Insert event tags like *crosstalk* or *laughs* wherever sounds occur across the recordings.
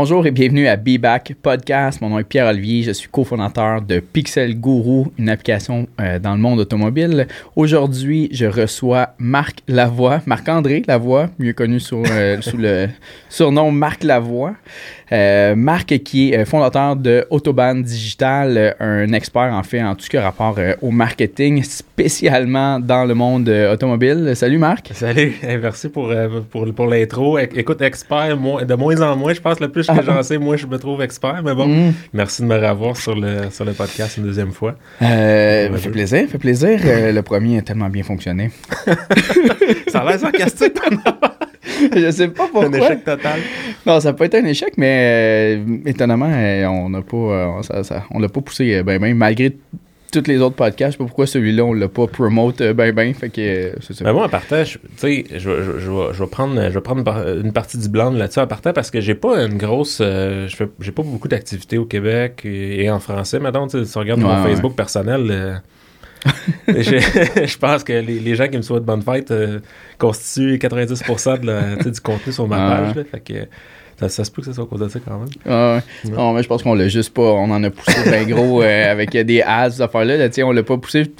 Bonjour et bienvenue à Be Back Podcast. Mon nom est Pierre-Olivier, je suis cofondateur de Pixel Guru, une application euh, dans le monde automobile. Aujourd'hui, je reçois Marc Lavoie, Marc-André Lavoie, mieux connu sous, euh, sous le *laughs* surnom Marc Lavoie. Euh, Marc qui est fondateur de Autobahn Digital, un expert en fait en tout ce qui a rapport au marketing, spécialement dans le monde automobile. Salut Marc. Salut, *laughs* merci pour, pour, pour l'intro. Écoute, expert, de moins en moins, je pense le plus que j'en sais, moi je me trouve expert, mais bon, mm. merci de me revoir sur le, sur le podcast une deuxième fois. Euh, fait plaisir, fait plaisir. Euh, *laughs* le premier a tellement bien fonctionné. *laughs* ça a l'air sarcastique, je sais pas *laughs* pourquoi. Un échec total. Non, ça peut être un échec, mais euh, étonnamment, euh, on n'a pas, euh, on l'a pas poussé ben, ben, malgré tous les autres podcasts. Je sais pas pourquoi celui-là, on l'a pas promote ben ben. Fait que, c'est ben moi, en partant, tu sais, je, je, je, vais prendre, je vais prendre une partie du blanc là-dessus en partant parce que j'ai pas une grosse. j'ai pas beaucoup d'activités au Québec et, en français. Maintenant, tu regardes mon Facebook personnel. *laughs* je, pense que les, gens qui me souhaitent bonne fête euh, constituent 90% de du contenu sur ma page. fait que, ça, se peut que ça soit à cause de ça quand même. Ah Non, mais je pense qu'on l'a juste pas. On en a poussé bien gros euh, avec des ads, ces affaires-là. Là, on l'a pas poussé.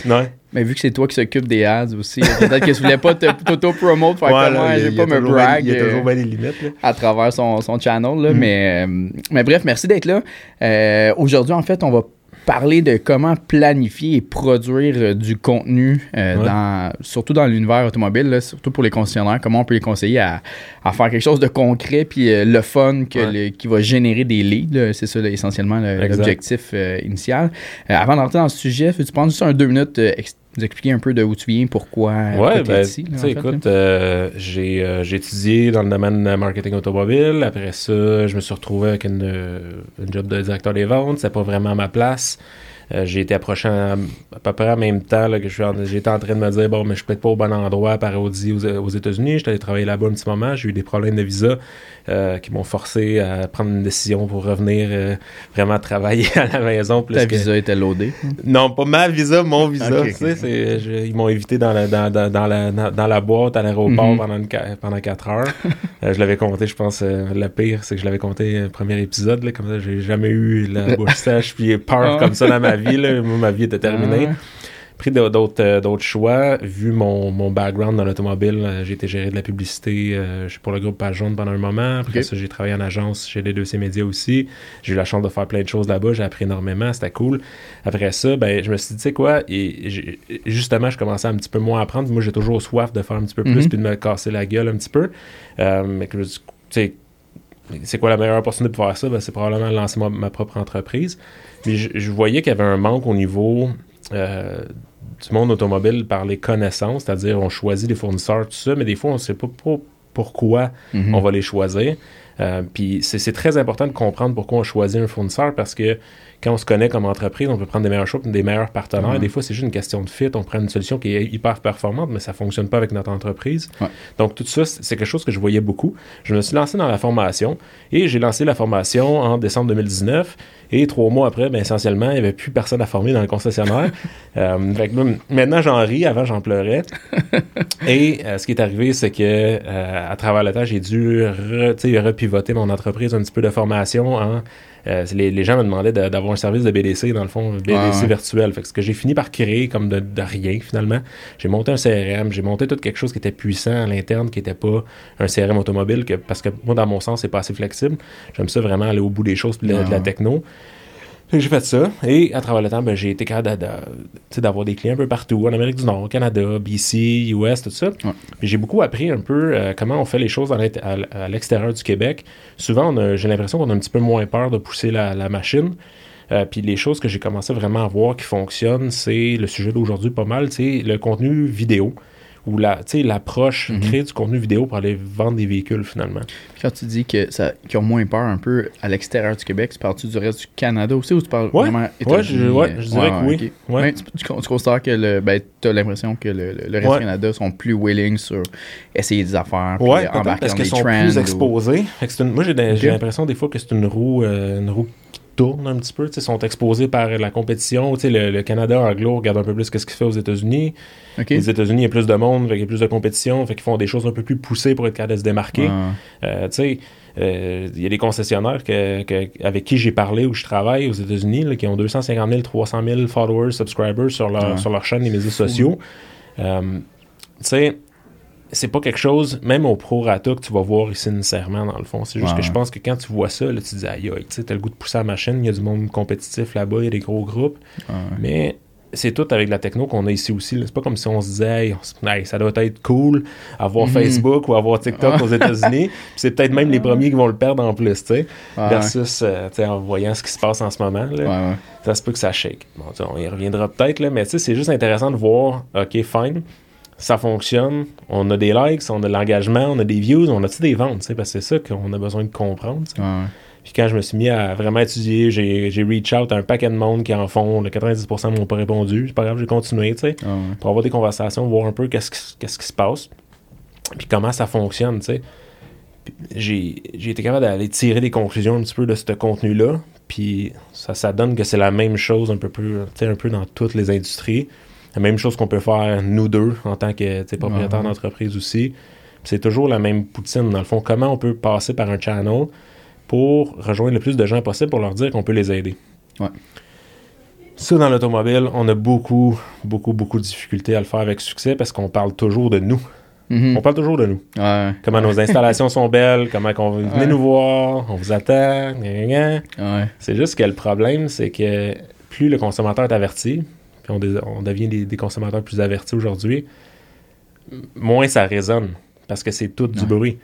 Mais vu que c'est toi qui s'occupe des ads aussi, peut-être que tu voulais pas t'auto-promote, faire comme moi, je vais pas me brag. Il y a toujours bien des limites. À travers son, son channel. Là, mm. mais, euh, mais bref, merci d'être là. Aujourd'hui, en fait, on va parler de comment planifier et produire euh, du contenu, euh, dans, surtout dans l'univers automobile, surtout pour les concessionnaires, comment on peut les conseiller à, faire quelque chose de concret, puis euh, le fun que qui va générer des leads. C'est ça essentiellement l'objectif initial. avant d'entrer dans ce sujet, tu prendre juste un deux minutes nous expliquer un peu de où tu viens, pourquoi ouais, ben, ici. écoute, j'ai, étudié dans le domaine marketing automobile. Après ça, je me suis retrouvé avec une, une job de directeur des ventes. C'est pas vraiment ma place. Euh, j'ai été approché à, peu près en même temps là, que j'étais en train de me dire bon, mais je suis peut-être pas au bon endroit par Audi aux, aux États-Unis. J'étais allé travailler là-bas un petit moment. J'ai eu des problèmes de visa euh, qui m'ont forcé à prendre une décision pour revenir euh, vraiment travailler *laughs* à la maison. Plus Ta visa était loadée? Non, pas ma visa, mon visa. ils m'ont évité dans la, dans, dans, la, dans la boîte à l'aéroport mhm. pendant, pendant 4 heures. *laughs* je l'avais compté, je pense, le pire, c'est que je l'avais compté le premier épisode. Là, comme ça, j'ai jamais eu la *laughs* bouche sèche puis peur ah. comme ça dans ma vie. Là. ma vie était terminée. Ah pris d'autres euh, d'autres choix. Vu mon, mon background dans l'automobile, euh, j'ai été géré de la publicité euh, pour le groupe Page Jaune pendant un moment. Après ça, j'ai travaillé en agence chez les deux c médias aussi. J'ai eu la chance de faire plein de choses là-bas. J'ai appris énormément. C'était cool. Après ça, ben, je me suis dit, tu sais quoi, et justement, je commençais un petit peu moins à apprendre. Moi, j'ai toujours soif de faire un petit peu plus mhm. puis de me casser la gueule un petit peu. mais que, tu sais, c'est quoi la meilleure opportunité pour faire ça? Ben, c'est probablement lancer ma, propre entreprise. Mais je, voyais qu'il y avait un manque au niveau euh, du monde automobile par les connaissances, c'est-à-dire on choisit des fournisseurs, tout ça, mais des fois on ne sait pas, pourquoi mhm. on va les choisir. Euh, puis c'est très important de comprendre pourquoi on choisit un fournisseur parce que quand on se connaît comme entreprise, on peut prendre des meilleurs choix, des meilleurs partenaires. Des fois, c'est juste une question de fit. On prend une solution qui est hyper performante, mais ça ne fonctionne pas avec notre entreprise. Donc, tout ça, c'est quelque chose que je voyais beaucoup. Je me suis lancé dans la formation et j'ai lancé la formation en décembre 2019. Et trois mois après, ben, essentiellement, il n'y avait plus personne à former dans le concessionnaire. *laughs* euh, maintenant, j'en ris. Avant, j'en pleurais. *laughs* et euh, ce qui est arrivé, c'est que euh, à travers le temps, j'ai dû repivoter mon entreprise un petit peu de formation en euh, les, gens me demandaient d'avoir un service de BDC, dans le fond, BDC virtuel. Fait que ce que j'ai fini par créer comme de, rien, finalement, j'ai monté un CRM, j'ai monté tout quelque chose qui était puissant à l'interne, qui n'était pas un CRM automobile, que, parce que moi, dans mon sens, c'est pas assez flexible. J'aime ça vraiment aller au bout des choses, de, de la techno j'ai fait ça. Et à travers le temps, ben, j'ai été capable d'avoir des clients un peu partout, en Amérique du Nord, Canada, BC, US, tout ça. J'ai beaucoup appris un peu euh, comment on fait les choses à l'extérieur du Québec. Souvent, j'ai l'impression qu'on a un petit peu moins peur de pousser la, machine. Euh, puis les choses que j'ai commencé vraiment à voir qui fonctionnent, c'est le sujet d'aujourd'hui pas mal, c'est le contenu vidéo ou la, l'approche, mhm. créer du contenu vidéo pour aller vendre des véhicules finalement. Quand tu dis que ça, qu'ils ont moins peur un peu à l'extérieur du Québec, tu parles-tu du reste du Canada aussi ou tu parles vraiment ouais, je, ouais, je dirais que oui. Ouais. tu, constates que le, ben, tu as l'impression que le, le reste du Canada sont plus willing sur essayer des affaires, puis embarquer parce qu'ils sont plus exposés. moi, j'ai, l'impression des fois que c'est une roue, euh, une roue tourne un petit peu, ils sont exposés par la compétition. Le, le Canada anglo regarde un peu plus ce qu'il fait aux États-Unis. Les États-Unis, il y a plus de monde, il y a plus de compétition, fait qu'ils font des choses un peu plus poussées pour être capables de se démarquer. Euh, euh, il y a des concessionnaires avec qui j'ai parlé ou je travaille aux États-Unis qui ont 250 000, 300 000 followers, subscribers sur leur, sur leur chaîne des médias sociaux. Euh, tu sais, c'est pas quelque chose, même au pro-rata, que tu vas voir ici nécessairement, dans le fond. C'est juste que je pense que quand tu vois ça, là, tu te dis, aïe, aïe, tu as le goût de pousser la machine, il y a du monde compétitif là-bas, il y a des gros groupes. Mais c'est tout avec la techno qu'on a ici aussi. C'est pas comme si on se disait, hey, ça doit être cool avoir mhm. Facebook ou avoir TikTok aux États-Unis. *laughs* c'est peut-être même les premiers qui vont le perdre en plus, tu sais. versus euh, en voyant ce qui se passe en ce moment. Là, ça se peut que ça shake. Bon, on y reviendra peut-être, mais c'est juste intéressant de voir, OK, fine ça fonctionne, on a des likes, on a de l'engagement, on a des views, on a-tu des ventes, parce que c'est ça qu'on a besoin de comprendre. Puis quand je me suis mis à vraiment étudier, j'ai reach out à un paquet de monde qui en font, le 90% m'ont pas répondu, c'est pas grave, j'ai continué, tu sais, pour avoir des conversations, voir un peu qu'est-ce qui, se passe, puis comment ça fonctionne, tu sais. J'ai été capable d'aller tirer des conclusions un petit peu de ce contenu-là, puis ça, ça donne que c'est la même chose un peu, plus, un peu dans toutes les industries la même chose qu'on peut faire nous deux en tant que propriétaire d'entreprise aussi. C'est toujours la même poutine, dans le fond. Comment on peut passer par un channel pour rejoindre le plus de gens possible pour leur dire qu'on peut les aider? Ouais. Ça, dans l'automobile, on a beaucoup, beaucoup, beaucoup de difficultés à le faire avec succès parce qu'on parle toujours de nous. Mm-hmm. On parle toujours de nous. Comment nos installations sont belles, comment on venez nous voir, on vous attend. C'est juste que le problème, c'est que plus le consommateur est averti, on, devient des, consommateurs plus avertis aujourd'hui, moins ça résonne parce que c'est tout du bruit.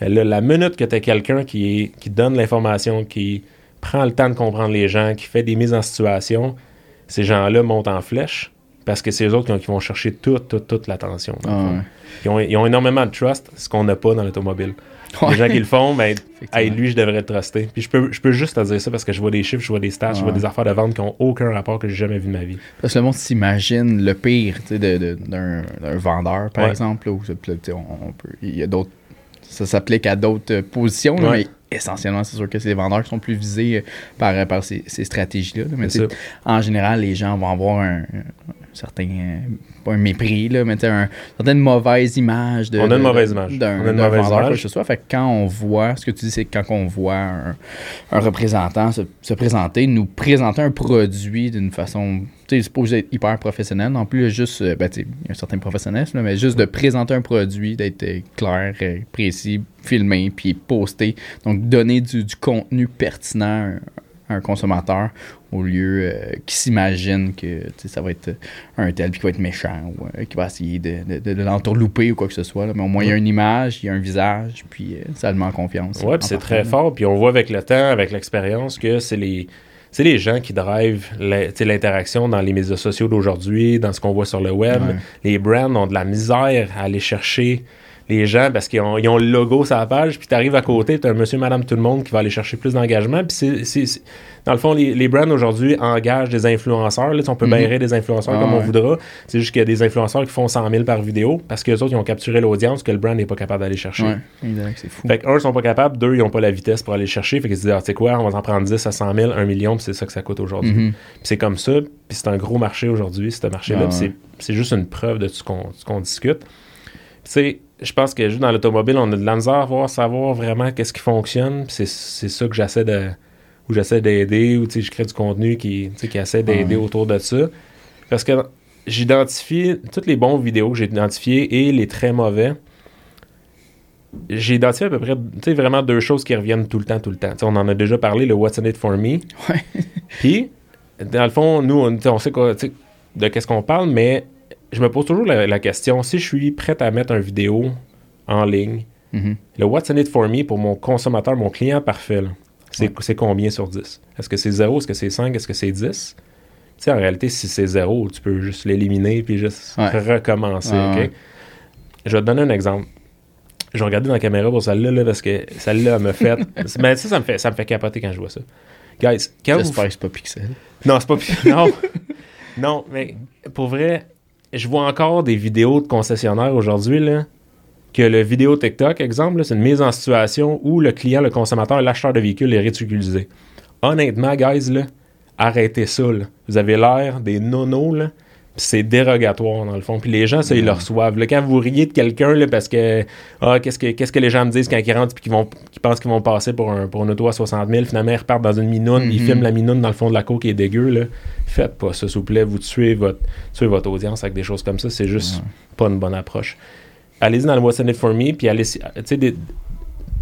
la minute que tu as quelqu'un qui, qui donne l'information, qui prend le temps de comprendre les gens, qui fait des mises en situation, ces gens-là montent en flèche parce que c'est eux autres qui, vont chercher toute, toute, toute l'attention. Ah ils, ont, ils, ont, énormément de trust, ce qu'on n'a pas dans l'automobile. Les gens qui le font, ben, lui, je devrais le truster. Puis je peux, je peux juste te dire ça parce que je vois des chiffres, je vois des stats, je vois des affaires de vente qui n'ont aucun rapport que j'ai jamais vu de ma vie. Parce que le monde s'imagine le pire d'un vendeur, par exemple. Où, on, peut, il y a d'autres. Ça s'applique à d'autres positions, mais essentiellement, c'est sûr que c'est les vendeurs qui sont plus visés euh, par, par ces, stratégies-là. Mais en général, les gens vont avoir un, certain euh, pas un mépris là mais une certaine mauvaise image de on a une mauvaise image. d'un vendeur que ce soit. Fait quand on voit ce que tu dis c'est quand on voit un, représentant se, présenter nous présenter un produit d'une façon tu sais supposé être hyper professionnel. Non plus juste euh, ben, il y a un certain professionnalisme mais juste de présenter un produit d'être euh, clair précis filmé puis posté donc donner du, du contenu pertinent un consommateur au lieu euh, qui s'imagine que ça va être un tel puis qui va être méchant ou euh, qui va essayer de, de, l'entourlouper ou quoi que ce soit. Mais au moins, il y a une image, il y a un visage, puis euh, ça le met en confiance. Oui, puis c'est très fort. Puis on voit avec le temps, avec l'expérience, que c'est les c'est les gens qui drivent l'interaction dans les médias sociaux d'aujourd'hui, dans ce qu'on voit sur le web. Les brands ont de la misère à aller chercher les gens parce qu'ils ont, le logo sur la page, puis tu arrives à côté, tu as un monsieur, madame, tout le monde qui va aller chercher plus d'engagement. Puis c'est, dans le fond, les, brands aujourd'hui engagent des influenceurs. Là, on peut mm des influenceurs comme on voudra. C'est juste qu'il y a des influenceurs qui font 100 000 par vidéo parce que les autres, ils ont capturé l'audience que le brand n'est pas capable d'aller chercher. Ouais, c'est fou. Fait un, ils sont pas capables. Deux, ils n'ont pas la vitesse pour aller chercher. Fait qu'ils se disent, ah, tu sais quoi, on va en prendre 10 à 100 000, 1 million, puis c'est ça que ça coûte aujourd'hui. Mhm. Puis c'est comme ça. Puis c'est un gros marché aujourd'hui, ce marché-là. c'est juste une preuve de ce qu'on discute. Tu sais, je pense que juste dans l'automobile, on a de la misère à voir, savoir vraiment qu'est-ce qui fonctionne. C'est ça que j'essaie de où j'essaie d'aider, ou je crée du contenu qui, qui essaie d'aider autour de ça. Parce que j'identifie toutes les bons vidéos que j'ai identifiées et les très mauvais. J'ai identifié à peu près vraiment deux choses qui reviennent tout le temps, tout le temps. on en a déjà parlé, le What's in it for me. Puis, dans le fond, nous, on, sait quoi, de qu'est-ce qu'on parle, mais je me pose toujours la, question, si je suis prêt à mettre une vidéo en ligne, mm-hmm. le What's in it for me pour mon consommateur, mon client parfait, c'est combien sur 10? Est-ce que c'est 0? Est-ce que c'est 5? Est-ce que c'est 10? Tu sais, en réalité, si c'est 0, tu peux juste l'éliminer puis juste recommencer, OK? Je vais te donner un exemple. Je vais regarder dans la caméra pour celle-là parce que celle-là me fait... *laughs* Mais ça, ça me fait, ça me fait capoter quand je vois ça. Guys, quand J'espère que c'est pas pixel. Non, c'est pas pixel. Non. non, mais pour vrai, je vois encore des vidéos de concessionnaires aujourd'hui, là, que le vidéo TikTok, exemple, c'est une mise en situation où le client, le consommateur, l'acheteur de véhicule est ridiculisé. honnêtement, guys, là, arrêtez ça. Là. Vous avez l'air des nonos, là c'est dérogatoire dans le fond. Puis les gens, ça, ils le reçoivent. quand vous riez de quelqu'un parce que ah, qu'est-ce que qu'est-ce que les gens me disent quand ils rentrent puis qu'ils vont qu'ils pensent qu'ils vont passer pour un pour une auto à 60 000, finalement ils repartent dans une minoune, ils mm-hmm. filment la minoune dans le fond de la cour qui est dégueu là. Faites pas ça, s'il vous plaît. Vous tuez votre tuez votre audience avec des choses comme ça, c'est juste pas une bonne approche. Allez-y dans le What's in it for me, puis allez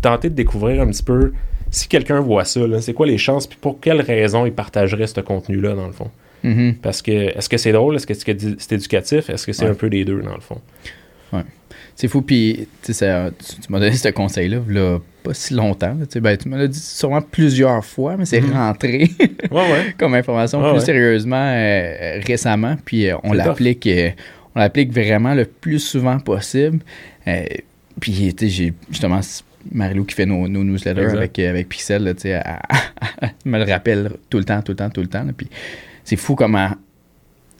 tentez de découvrir un petit peu si quelqu'un voit ça, c'est quoi les chances, puis pour quelles raisons il partagerait ce contenu-là, dans le fond? Mm-hmm. Parce que, est-ce que c'est drôle? Est-ce que c'est éducatif? Est-ce que c'est un peu des deux, dans le fond? Ouais. C'est fou, puis tu, tu m'as donné ce conseil-là, là, pas si longtemps. ben, tu me l'as dit sûrement plusieurs fois, mais c'est mm-hmm. rentré *laughs* comme information plus sérieusement euh, récemment, puis euh, on l'applique euh, on l'applique vraiment le plus souvent possible. puis, j'ai justement Marilou qui fait nos, newsletters avec, avec Pixel, elle, me le rappelle tout le temps, tout le temps, tout le temps. puis c'est fou comment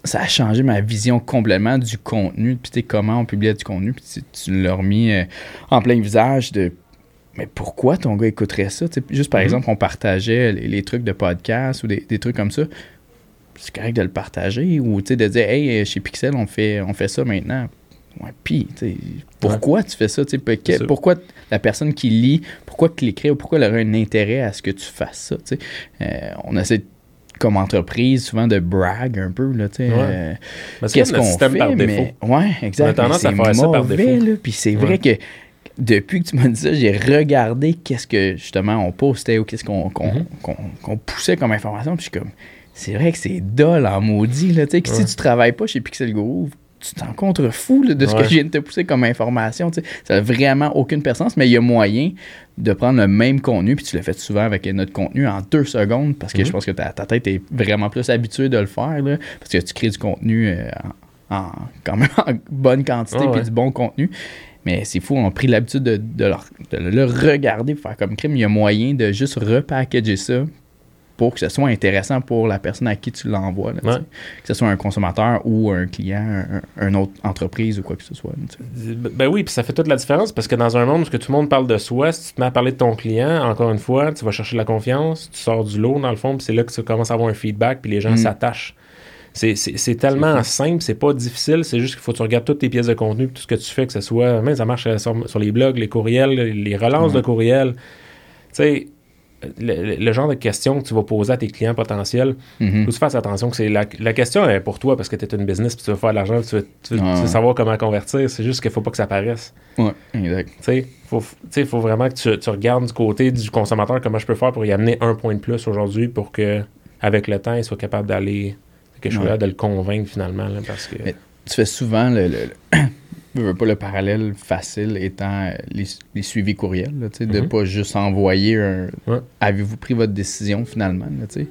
ça a changé ma vision complètement du contenu, puis comment on publiait du contenu, puis tu, l'as remis euh, en plein visage de mais pourquoi ton gars écouterait ça? juste par mm-hmm. exemple, on partageait les, trucs de podcast ou des, trucs comme ça. C'est correct de le partager ou de dire Hey, chez Pixel, on fait, on fait ça maintenant. Ouais, puis, pourquoi tu fais ça? pourquoi la personne qui lit, pourquoi l'écris ou pourquoi elle aurait un intérêt à ce que tu fasses ça? Euh, on essaie de comme entreprise, souvent de brag un peu, là, tu sais. Euh, qu'est-ce qu'on fait, par mais... Ouais, exactement. On a tendance à faire ça par défaut. Puis c'est vrai que depuis que tu m'as dit ça, j'ai regardé qu'est-ce que, justement, on postait ou qu'est-ce qu'on mm-hmm. poussait comme information, puis je suis comme... C'est vrai que c'est dole en maudit, là, tu sais, que si tu travailles pas chez Pixel Guru, tu t'en contrefous de ce que je viens de te pousser comme information. Ça n'a vraiment aucune personne, mais il y a moyen de prendre le même contenu, puis tu l'as fait souvent avec notre contenu en deux secondes, parce que mhm. je pense que ta, tête est vraiment plus habituée de le faire, parce que tu crées du contenu euh, en, quand même en bonne quantité, puis du bon contenu. Mais c'est fou, on a pris l'habitude de, le regarder, pour faire comme crime. Il y a moyen de juste repackager ça, pour que ce soit intéressant pour la personne à qui tu l'envoies. Que ce soit un consommateur ou un client, un, une autre entreprise ou quoi que ce soit. Ben oui, puis ça fait toute la différence parce que dans un monde où tout le monde parle de soi, si tu te mets à parler de ton client, encore une fois, tu vas chercher la confiance, tu sors du lot dans le fond, puis c'est là que tu commences à avoir un feedback, puis les gens mm. s'attachent. C'est tellement simple, c'est pas difficile, c'est juste qu'il faut que tu regardes toutes tes pièces de contenu, tout ce que tu fais, que ce soit, même ça marche sur, les blogs, les courriels, les relances de courriels. Tu sais, le, genre de questions que tu vas poser à tes clients potentiels, il mhm. faut que tu fasses attention que c'est la, question est pour toi parce que tu es une business puis tu veux faire de l'argent, tu, veux, tu, veux, savoir comment convertir. C'est juste qu'il faut pas que ça paraisse. Ouais, exact. Tu sais, il faut vraiment que tu, regardes du côté du consommateur comment je peux faire pour y amener un point de plus aujourd'hui pour que avec le temps, il soit capable d'aller que je de le convaincre finalement. parce que... tu fais souvent le pas le parallèle facile étant euh, les, suivis courriels, là, de ne mhm. pas juste envoyer un Avez-vous pris votre décision finalement? Là,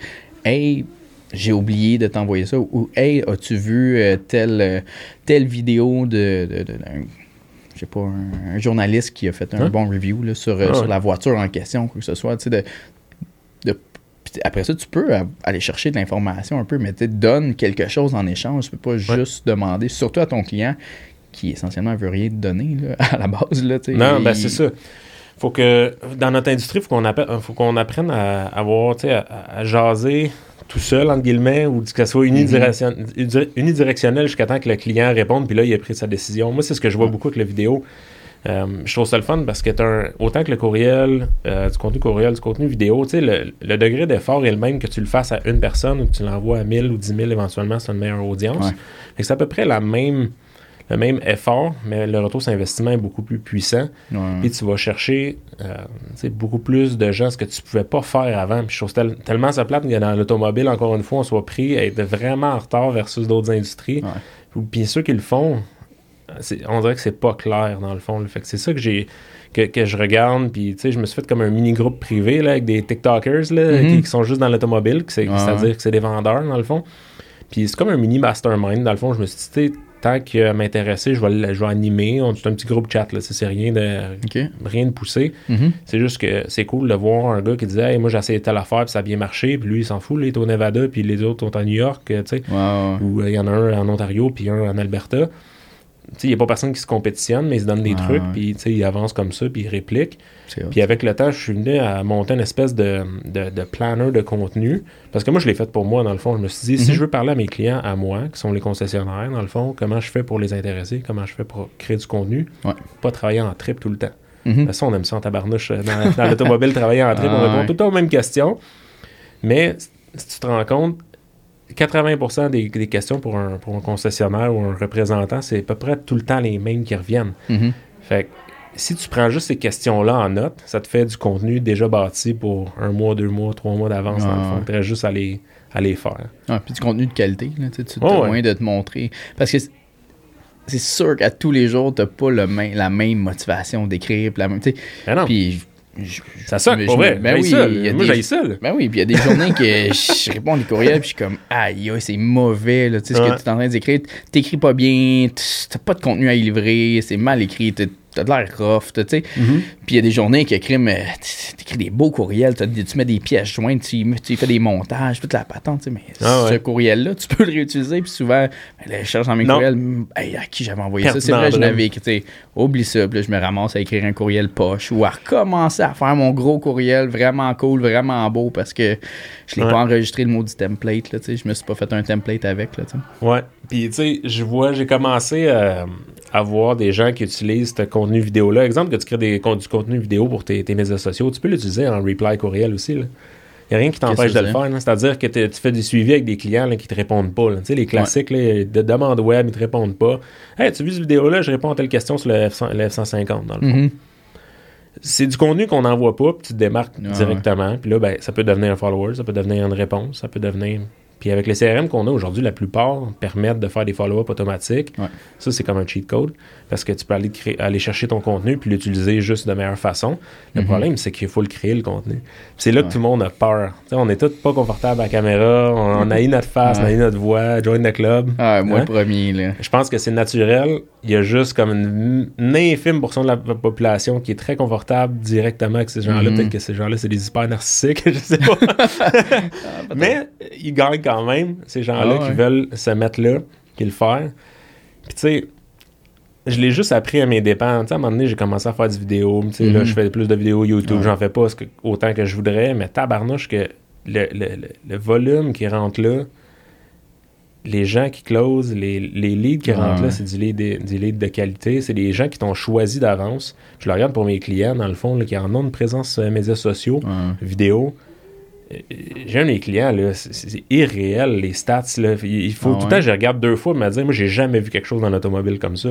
hey, j'ai oublié de t'envoyer ça. Ou Hey, as-tu vu euh, telle, euh, telle vidéo de, de, je sais pas, un, journaliste qui a fait un bon review là, sur, ah sur la voiture en question, quoi que ce soit. De, de, après ça, tu peux aller chercher de l'information un peu, mais donne quelque chose en échange. Tu peux pas juste demander, surtout à ton client qui essentiellement veut rien donner *laughs* à la base. Là, non, ben c'est ça. Faut que dans notre industrie, il faut qu'on apprenne, faut qu'on apprenne à avoir, à, à jaser tout seul, entre guillemets, ou que ce soit mm-hmm. unidirectionnel, jusqu'à temps que le client réponde, puis là, il a pris sa décision. Moi, c'est ce que je vois beaucoup avec la vidéo. Euh, je trouve ça le fun parce que un, autant que le courriel, euh, du contenu courriel, du contenu vidéo, tu sais, le, degré d'effort est le même que tu le fasses à une personne ou que tu l'envoies à 1000 ou 10 000 éventuellement, c'est une meilleure audience. C'est à peu près la même le même effort, mais le retour sur investissement est beaucoup plus puissant. Puis tu vas chercher euh, beaucoup plus de gens, ce que tu pouvais pas faire avant. Puis je trouve tellement ça plate que dans l'automobile, encore une fois, on soit pris à être vraiment en retard versus d'autres industries. Puis ceux qui le font, on dirait que c'est pas clair dans le fond. Fait que c'est ça que j'ai que, je regarde, puis tu sais, je me suis fait comme un mini-groupe privé là, avec des TikTokers là, mm-hmm. qui, sont juste dans l'automobile, c'est-à-dire que c'est des vendeurs dans le fond. Puis c'est comme un mini mastermind dans le fond. Je me suis dit, tant que m'intéresser, je vais, je vais animer. C'est un petit groupe chat, là. C'est rien de, rien de poussé. Mm-hmm. C'est juste que c'est cool de voir un gars qui disait Moi, j'ai essayé telle affaire, puis ça a bien marché. Puis lui, il s'en fout. il est au Nevada, puis les autres sont à New York, tu sais. Ou euh, il y en a un en Ontario, puis un en Alberta. Il n'y a pas personne qui se compétitionne, mais ils se donnent des trucs, puis ils avancent comme ça, puis ils répliquent. Puis avec le temps, je suis venu à monter une espèce de, de, planner de contenu. Parce que moi, je l'ai fait pour moi, dans le fond. Je me suis dit, si mhm. je veux parler à mes clients, à moi, qui sont les concessionnaires, dans le fond, comment je fais pour les intéresser, comment je fais pour créer du contenu, pas travailler en trip tout le temps. Mm toute façon, on aime ça en tabarnouche euh, dans, l'automobile, travailler en trip, on répond tout le temps aux mêmes questions. Mais si tu te rends compte, 80% des, questions pour un, pour un, concessionnaire ou un représentant, c'est à peu près tout le temps les mêmes qui reviennent. Mhm. Fait que si tu prends juste ces questions-là en note, ça te fait du contenu déjà bâti pour un mois, deux mois, trois mois d'avance. Ah, Tu juste à les, à les faire. Ah, puis du contenu de qualité, là, tu as moyen de te montrer. Parce que c'est sûr qu'à tous les jours, tu n'as pas le la même motivation d'écrire. Ben puis ça sonne, pour vrai. Ben oui, Moi, j'ai ça. Ben oui, puis il y a des journées que *laughs* je réponds les courriels, puis je suis comme, aïe, c'est mauvais, là. Tu sais, ce que tu es en train d'écrire, t'écris pas bien, t'as pas de contenu à y livrer, c'est mal écrit, t'as de l'air rough, tu sais. Mm-hmm. Puis il y a des journées qui écrivent, t'écris des beaux courriels, tu mets des pièces jointes, tu, tu, fais des montages, toute la patente, tu sais. Mais ah ce courriel-là, tu peux le réutiliser, puis souvent, ben, je cherche dans mes courriels, hey, à qui j'avais envoyé ça? C'est vrai, je l'avais écrit, oublie ça, puis là, je me ramasse à écrire un courriel poche ou à recommencer à faire mon gros courriel vraiment cool, vraiment beau, parce que je l'ai pas enregistré le maudit template, là, tu sais. Je me suis pas fait un template avec, là, tu sais. Ouais. Puis, tu sais, je vois, j'ai commencé euh, à voir des gens qui utilisent ce contenu vidéo-là. Exemple, que tu crées des, du contenu vidéo pour tes, médias sociaux, tu peux l'utiliser en reply courriel aussi, là. Il n'y a rien qui t'empêche de le faire. C'est-à-dire que tu fais du suivi avec des clients qui te répondent pas. Tu sais, les classiques de demande web, ils te répondent pas. Hey, tu as vu cette vidéo-là? Je réponds à telle question sur le, F 150 dans le fond. Mm-hmm. C'est du contenu qu'on n'envoie pas, puis tu te démarques directement. Puis là, ben, ça peut devenir un follower, ça peut devenir une réponse, ça peut devenir puis avec les CRM qu'on a aujourd'hui, la plupart permettent de faire des follow-up automatiques. Ça, c'est comme un cheat code parce que tu peux aller, aller chercher ton contenu puis l'utiliser juste de meilleure façon. Le mhm. problème, c'est qu'il faut le créer, le contenu. C'est là que tout le monde a peur. on est tous pas confortables à la caméra, on, a *laughs* eu notre face, on a eu notre voix, join the club. Ah, moi le hein? premier. Là. Je pense que c'est naturel. Il y a juste comme une, infime portion de la population qui est très confortable directement avec ces gens-là. Mhm. Peut-être que ces gens-là, c'est des hyper narcissiques, *laughs* je sais pas. Ah, Mais ils gagnent quand même, ces gens-là ah, qui veulent se mettre là, qui le faire. Puis tu sais, je l'ai juste appris à mes dépens. à un moment donné, j'ai commencé à faire des vidéos. Là, mhm. je fais plus de vidéos YouTube. J'en fais pas autant que je voudrais. Mais tabarnouche que le, le, volume qui rentre là, les gens qui closent, les, les leads qui rentrent là, c'est du lead, du lead de qualité. C'est des gens qui t'ont choisi d'avance. Je le regarde pour mes clients, dans le fond, qui en ont une présence sur les médias sociaux, vidéo j'ai un des clients, là, c'est irréel, les stats. Là. Il faut ah tout le temps, je regarde deux fois, mais dire, moi, j'ai jamais vu quelque chose dans l'automobile comme ça.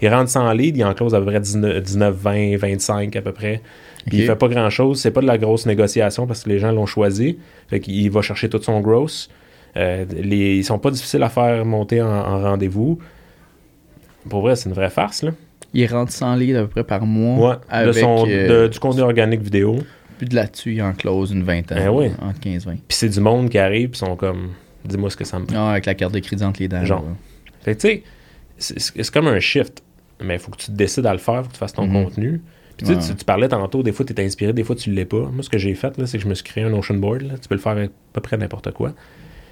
Il rentre sans lead, il en close à peu près 19, 20, 25 à peu près. Puis il fait pas grand chose. C'est pas de la grosse négociation parce que les gens l'ont choisi. Fait qu'il va chercher tout son gross. Euh, les, ils sont pas difficiles à faire monter en, rendez-vous. Pour vrai, c'est une vraie farce. Là. Il rentre sans lead à peu près par mois. avec, de son, euh, du contenu organique vidéo. Puis de là-dessus, il en close une vingtaine. Ben oui. Entre 15 20. Puis c'est du monde qui arrive, puis sont comme, dis-moi ce que ça me Ah, avec la carte de crédit entre les dents. Genre. Fait que tu sais, c'est comme un shift. Mais il faut que tu te décides à le faire, faut que tu fasses ton mhm. contenu. Puis tu, tu, parlais tantôt, des fois tu es inspiré, des fois tu l'es pas. Moi, ce que j'ai fait, c'est que je me suis créé un Ocean Board. Là. Tu peux le faire avec à peu près n'importe quoi.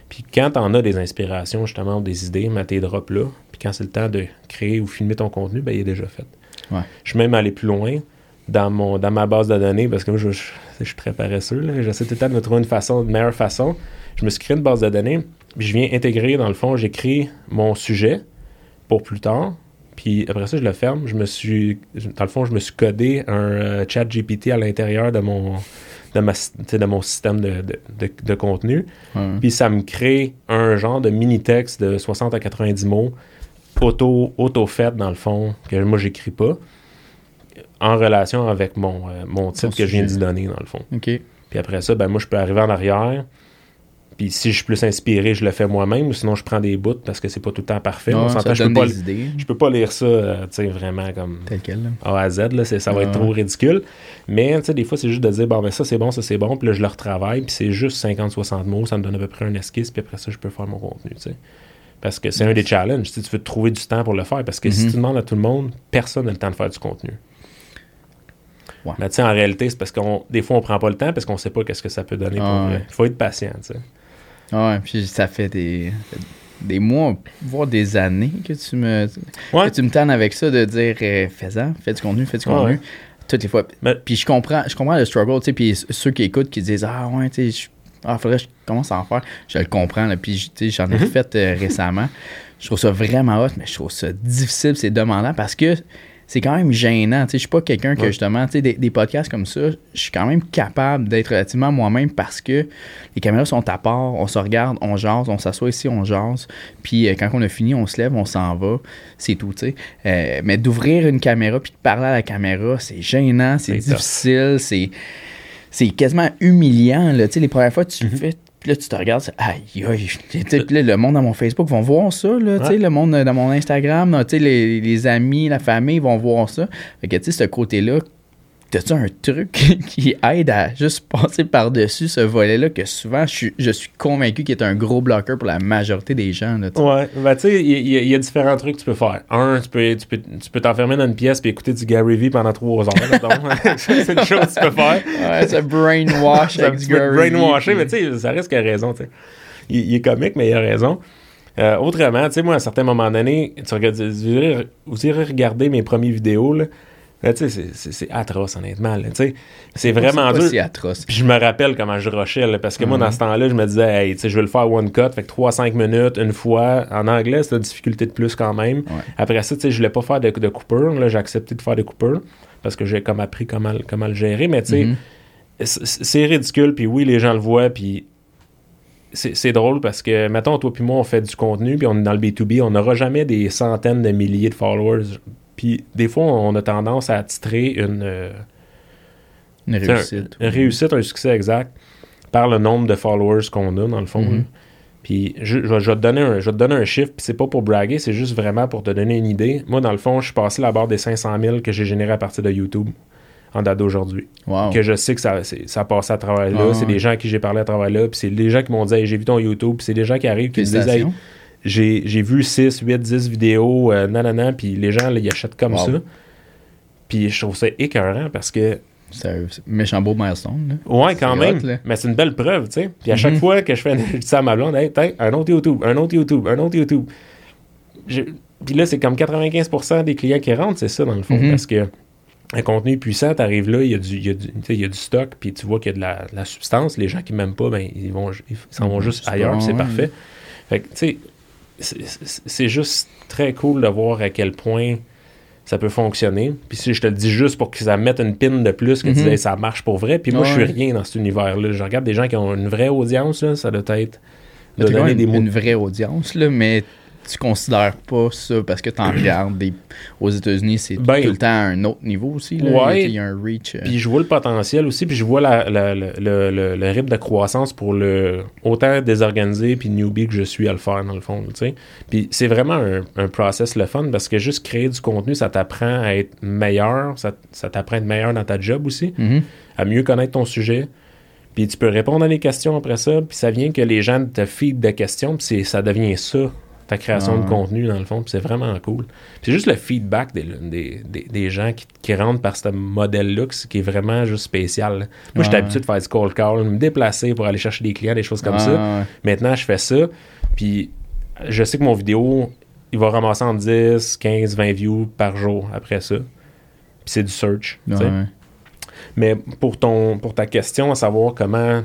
Puis quand tu en as des inspirations, justement, des idées, mets tes drops là. Puis quand c'est le temps de créer ou filmer ton contenu, ben, il est déjà fait. Ouais. Je suis même allé plus loin dans, mon, dans ma base de données parce que moi, je, je, suis très paresseux. J'essaie tout le temps de me trouver une façon, une meilleure façon. Je me suis créé une base de données, puis je viens intégrer, dans le fond, j'écris mon sujet pour plus tard. Puis après ça, je le ferme. Je me suis, dans le fond, je me suis codé un euh, chat GPT à l'intérieur de mon, de, ma, de mon système de, de, de, contenu. Puis ça me crée un genre de mini-texte de 60 à 90 mots, auto, auto-fait dans le fond, que moi, j'écris pas en relation avec mon, euh, mon titre que je viens d'y donner, dans le fond. Puis après ça, ben moi, je peux arriver en arrière. Puis si je suis plus inspiré, je le fais moi-même, ou sinon je prends des bouts parce que c'est pas tout le temps parfait. je, peux pas, je peux pas lire ça, euh, tu sais, vraiment comme Tel quel, A à Z, là, ça va être trop ridicule. Mais tu sais, des fois, c'est juste de dire, bon, ben ça c'est bon, ça c'est bon, puis là, je le retravaille, puis c'est juste 50-60 mots, ça me donne à peu près un esquisse, puis après ça, je peux faire mon contenu, tu sais. Parce que c'est un des challenges, tu veux trouver du temps pour le faire, parce que si mhm. tu demandes à tout le monde, personne n'a le temps de faire du contenu. Mais tu sais, en réalité, c'est parce qu'on des fois, on prend pas le temps parce qu'on sait pas qu'est-ce que ça peut donner. pour Il faut être patient, tu sais. Ouais, puis ça fait des des mois, voire des années que tu me, que tu me tannes avec ça de dire euh, fais-en, fais du contenu, fais du contenu. Toutes les fois. Puis je comprends, je comprends le struggle, tu sais, puis ceux qui écoutent qui disent Ah ouais, tu sais, ah, faudrait que je commence à en faire. Je le comprends, là, puis j'en ai mm-hmm. fait euh, récemment. Je trouve ça vraiment hot, mais je trouve ça difficile, c'est demandant parce que c'est quand même gênant. Je suis pas quelqu'un que justement, des, des podcasts comme ça, je suis quand même capable d'être relativement moi-même parce que les caméras sont à part, on se regarde, on jase, on s'assoit ici, on jase. Puis euh, quand on a fini, on se lève, on s'en va. C'est tout, tu sais. Euh, mais d'ouvrir une caméra puis de parler à la caméra, c'est gênant, c'est difficile, c'est c'est quasiment humiliant. Là. les premières fois, tu le mm-hmm. fais, puis là, tu te regardes, aïe, aïe. Puis là, le monde dans mon Facebook vont voir ça, là, le monde dans mon Instagram, les, les amis, la famille vont voir ça. Fait que, tu sais, ce côté-là, T'as-tu un truc *laughs* qui aide à juste passer par-dessus ce volet-là que souvent je suis, je suis convaincu qu'il est un gros bloqueur pour la majorité des gens? Là, ouais, ben tu sais, il y, a différents trucs que tu peux faire. Un, tu peux, tu peux, tu peux t'enfermer dans une pièce et écouter du Gary Vee pendant trois heures. *laughs* *laughs* c'est une chose que tu peux faire. Ouais, c'est brainwash avec du Gary Brainwasher, mais tu sais, ça reste qu'il a raison. tu sais. Il, est comique, mais il a raison. Euh, autrement, tu sais, moi, à un certain moment donné, tu regardes, vous irez regarder mes premières vidéos, là, c'est atroce, honnêtement. C'est vraiment dur. C'est atroce. Puis je me rappelle comment je rushais, parce que moi, dans ce temps-là, je me disais, hey, je vais le faire one cut, fait que 3-5 minutes, une fois. En anglais, c'est une difficulté de plus quand même. Après ça, je voulais pas faire de, de coupure. J'ai accepté de faire des coupures parce que j'ai comme appris comment, comment le gérer. Mais tu sais, mm-hmm. c'est ridicule. Puis oui, les gens le voient. Puis c'est drôle parce que, mettons, toi puis moi, on fait du contenu, puis on est dans le B2B, on n'aura jamais des centaines de milliers de followers puis des fois, on a tendance à titrer une, euh, une réussite. Un, une réussite, un succès exact par le nombre de followers qu'on a, dans le fond. Mm-hmm. Puis je, je, vais te donner un, je te donner un chiffre, puis c'est pas pour braguer, c'est juste vraiment pour te donner une idée. Moi, dans le fond, je suis passé la barre des 500 000 que j'ai généré à partir de YouTube en date d'aujourd'hui. Que je sais que ça, ça passe à travers là. c'est des gens à qui j'ai parlé à travers là. Puis c'est des gens qui m'ont dit j'ai vu ton YouTube. Puis c'est des gens qui arrivent qui me disent j'ai vu 6, 8, 10 vidéos, euh, nanana, puis les gens, là, ils achètent comme ça. Puis je trouve ça écœurant parce que. C'est un méchant beau milestone. Là. Ouais, quand même. mais c'est une belle preuve, tu sais. Puis à chaque mhm. fois que je fais ça à ma blonde, hey, un autre YouTube, un autre YouTube, un autre YouTube. Puis là, c'est comme 95% des clients qui rentrent, c'est ça, dans le fond. Mhm. Parce que un contenu puissant, t'arrives là, il y, a du, il, y a du, il y a du stock, puis tu vois qu'il y a de la, la, substance. Les gens qui m'aiment pas, ben, ils vont ils s'en vont juste ailleurs, c'est parfait. Fait que, tu sais, c'est juste très cool de voir à quel point ça peut fonctionner. Puis si je te le dis juste pour que ça mette une pin de plus, que tu mhm. ça marche pour vrai. Puis moi, je suis rien dans cet univers-là. Je regarde des gens qui ont une vraie audience, ça doit être. De donner des une vraie audience, là, mais tu considères pas ça parce que tu en regardes des... aux États-Unis, c'est ben, tout le temps à un autre niveau aussi. Là. il y a un reach. Euh. Puis je vois le potentiel aussi, puis je vois la, le, le, rythme de croissance pour le autant désorganisé puis newbie que je suis à le faire dans le fond. Puis c'est vraiment un, un, process le fun parce que juste créer du contenu, ça t'apprend à être meilleur, ça, ça t'apprend à être meilleur dans ta job aussi, mm-hmm. à mieux connaître ton sujet. Puis tu peux répondre à des questions après ça, puis ça vient que les gens te feed des questions, puis ça devient ça ta création de contenu, dans le fond. c'est vraiment cool. c'est juste le feedback des, des, gens qui, rentrent par ce modèle-là qui est vraiment juste spécial. Moi, j'étais habitué de faire du cold call, me déplacer pour aller chercher des clients, des choses comme ça. Maintenant, je fais ça. Puis je sais que mon vidéo, il va ramasser en 10, 15, 20 views par jour après ça. Puis c'est du search. Mais pour, ton, pour ta question, à savoir comment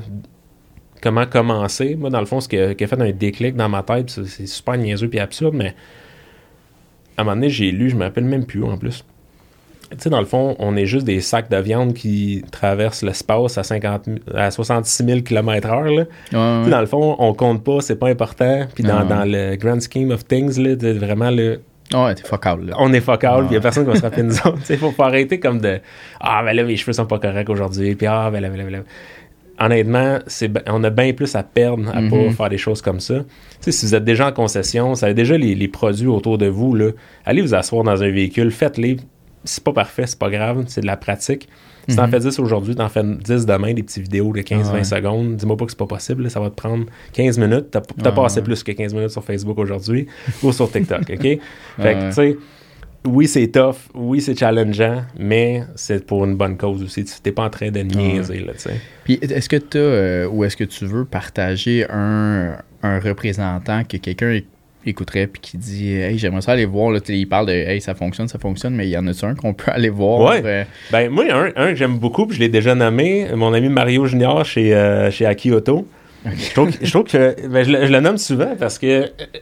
comment commencer. Moi, dans le fond, ce qui a, fait un déclic dans ma tête, c'est super niaiseux et absurde, mais à un moment donné, j'ai lu, je me rappelle même plus en plus. Tu sais, dans le fond, on est juste des sacs de viande qui traversent l'espace à, 50, à 66 000 km/h. Dans le fond, on compte pas, c'est pas important. Puis dans, le grand scheme of things, là, vraiment le. Ouais, t'es focal. On est focal, il y a personne qui va se rappeler nous *laughs* autres. Il faut pas arrêter comme de Ah, ben là, mes cheveux sont pas corrects aujourd'hui. Puis ah, ben là, ben là, ben là honnêtement, on a bien plus à perdre à ne pas mhm. faire des choses comme ça. si vous êtes déjà en concession, vous avez déjà les, produits autour de vous, là, allez vous asseoir dans un véhicule, faites-les. C'est pas parfait, c'est pas grave, c'est de la pratique. Si t'en mhm. fais 10 aujourd'hui, t'en fais 10 demain, des petites vidéos de 15-20 secondes. Dis-moi pas que c'est pas possible, ça va te prendre 15 minutes. T'as as passé plus que 15 minutes sur Facebook aujourd'hui ou sur TikTok, OK? *laughs* fait que, tu sais, oui, c'est tough, oui, c'est challengeant, mais c'est pour une bonne cause aussi. Tu n'es pas en train de niaiser, là, tu sais. Puis, est-ce que tu euh, ou est-ce que tu veux partager un, représentant que quelqu'un écouterait puis qui dit Hey, j'aimerais ça aller voir. Là, il parle de Hey, ça fonctionne, ça fonctionne, mais il y en a un qu'on peut aller voir. Ouais. Ben, moi, un, un que j'aime beaucoup, puis je l'ai déjà nommé, mon ami Mario Junior chez, euh, chez Akioto. Je, trouve, que ben, je, le, nomme souvent parce que tu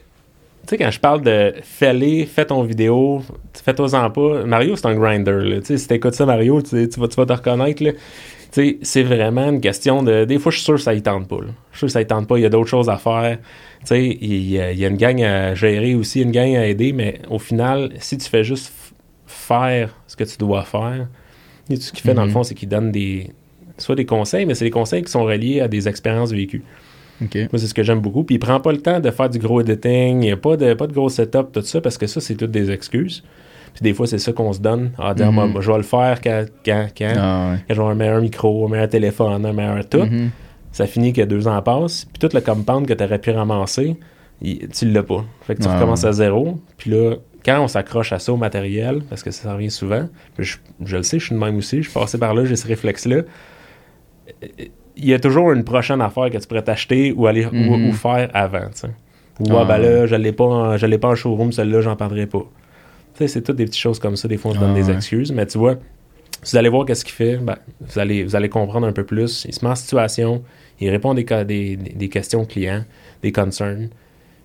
sais, quand je parle de fais-les, fais ton vidéo, fais-toi-en pas. Mario, c'est un grinder. Tu si t'écoutes ça, Mario, tu, vas, tu vas te reconnaître. Là c'est vraiment une question de. Des fois, je suis sûr que ça ne tente pas. Je suis sûr que ça ne tente pas. Il y a d'autres choses à faire. il y, a, il y, a une gang à gérer aussi, une gang à aider, mais au final, si tu fais juste faire ce que tu dois faire, ce qu'il fait, dans le mhm. fond, c'est qu'il donne des. soit des conseils, mais c'est des conseils qui sont reliés à des expériences vécues. Moi, c'est ce que j'aime beaucoup. Puis il prend pas le temps de faire du gros editing, il n'y a pas de, pas de gros setup, tout ça, parce que ça, c'est toutes des excuses. Puis des fois, c'est ça qu'on se donne. Ah, dire, moi, mhm. je vais le faire quand, quand, quand, ah, quand je vais un meilleur micro, un meilleur téléphone, un meilleur tout. Mhm. Ça finit que deux ans passent. Puis tout le compound que tu aurais pu ramasser, tu l'as pas. Fait que tu recommences à zéro. Puis là, quand on s'accroche à ça au matériel, parce que ça revient souvent, je, je, le sais, je suis de même aussi, je suis passé par là, j'ai ce réflexe-là. Il y a toujours une prochaine affaire que tu pourrais t'acheter ou aller ou, mhm. faire avant. Ou ah, ben là, je l'ai pas, pas en showroom, celle-là, j'en parlerai pas c'est toutes des petites choses comme ça. Des fois, on se donne ah, des excuses. Mais tu vois, si vous allez voir qu'est-ce qu'il fait, ben, vous, allez, vous allez comprendre un peu plus. Il se met en situation, il répond des, des, des questions clients, des concerns.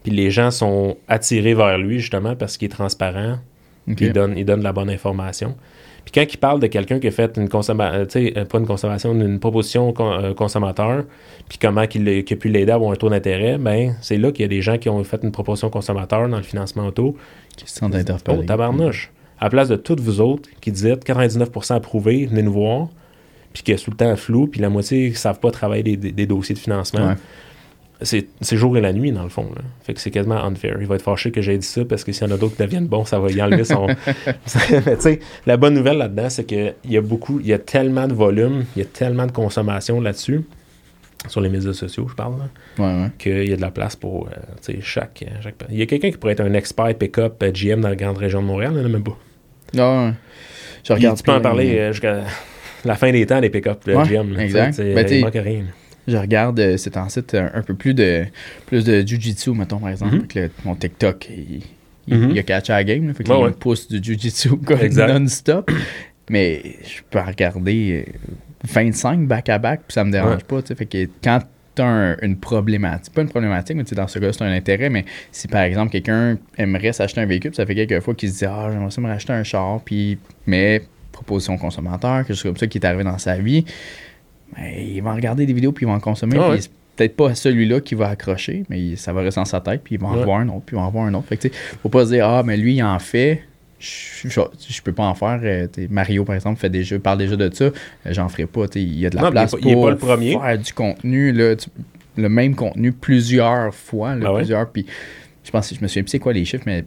Puis les gens sont attirés vers lui, justement, parce qu'il est transparent. il donne, il donne la bonne information. Puis quand il parle de quelqu'un qui a fait une consommation, euh, euh, pas une consommation, une proposition euh, consommateur, puis comment qu'il a pu l'aider à avoir un taux d'intérêt, ben c'est là qu'il y a des gens qui ont fait une proposition consommateur dans le financement auto. Sentent interpellés. Oh, tabarnouche. À la place de toutes vous autres qui dites 99% approuvé, venez nous voir, puis qui est tout le temps flou, puis la moitié ne savent pas travailler des, dossiers de financement c'est jour et la nuit, dans le fond. Fait que c'est quasiment unfair. Il va être fâché que j'ai dit ça parce que s'il y en a d'autres qui deviennent bons, ça va y enlever son. *laughs* Mais tu sais, la bonne nouvelle là-dedans, c'est qu'il y a beaucoup, il y a tellement de volume, il y a tellement de consommation là-dessus, sur les médias sociaux, je parle, qu'il y a de la place pour euh, chaque, chaque, Il y a quelqu'un qui pourrait être un expert pick-up euh, GM dans la grande région de Montréal, il n'y en a même pas. Non, ah, je regarde. tu peux en parler euh, jusqu'à la fin des temps des pick-up GM. Exact. Ben, il manque rien. Je regarde, euh, c'est en site un, peu plus de plus de jujitsu, mettons, par exemple. Mhm. mon TikTok, il, mhm. a catché à la game. Là, fait qu'il pousse du jujitsu *laughs* non-stop. Mais je peux regarder 25 euh, back-à-back, puis ça me dérange pas. Fait que quand tu as une problématique, pas une problématique, mais dans ce cas c'est un intérêt, mais si par exemple quelqu'un aimerait s'acheter un véhicule, ça fait quelques fois qu'il se dit Ah, j'aimerais ça me racheter un char, puis mais proposition consommateur, quelque chose comme ça qui est arrivé dans sa vie ben, il va regarder des vidéos puis il va en consommer. Ah peut-être pas celui-là qui va accrocher, mais ça va rester dans sa tête, puis il va en voir un autre, puis il va en voir un autre. Fait que, faut pas se dire, ah, mais lui, il en fait, je, je, peux pas en faire. Euh, Mario, par exemple, fait déjà, parle déjà de ça. Euh, j'en ferai pas. Il y a de la place pour le premier. faire du contenu, là, le même contenu plusieurs fois, ah plusieurs. Puis je pense, je me souviens plus c'est quoi les chiffres, mais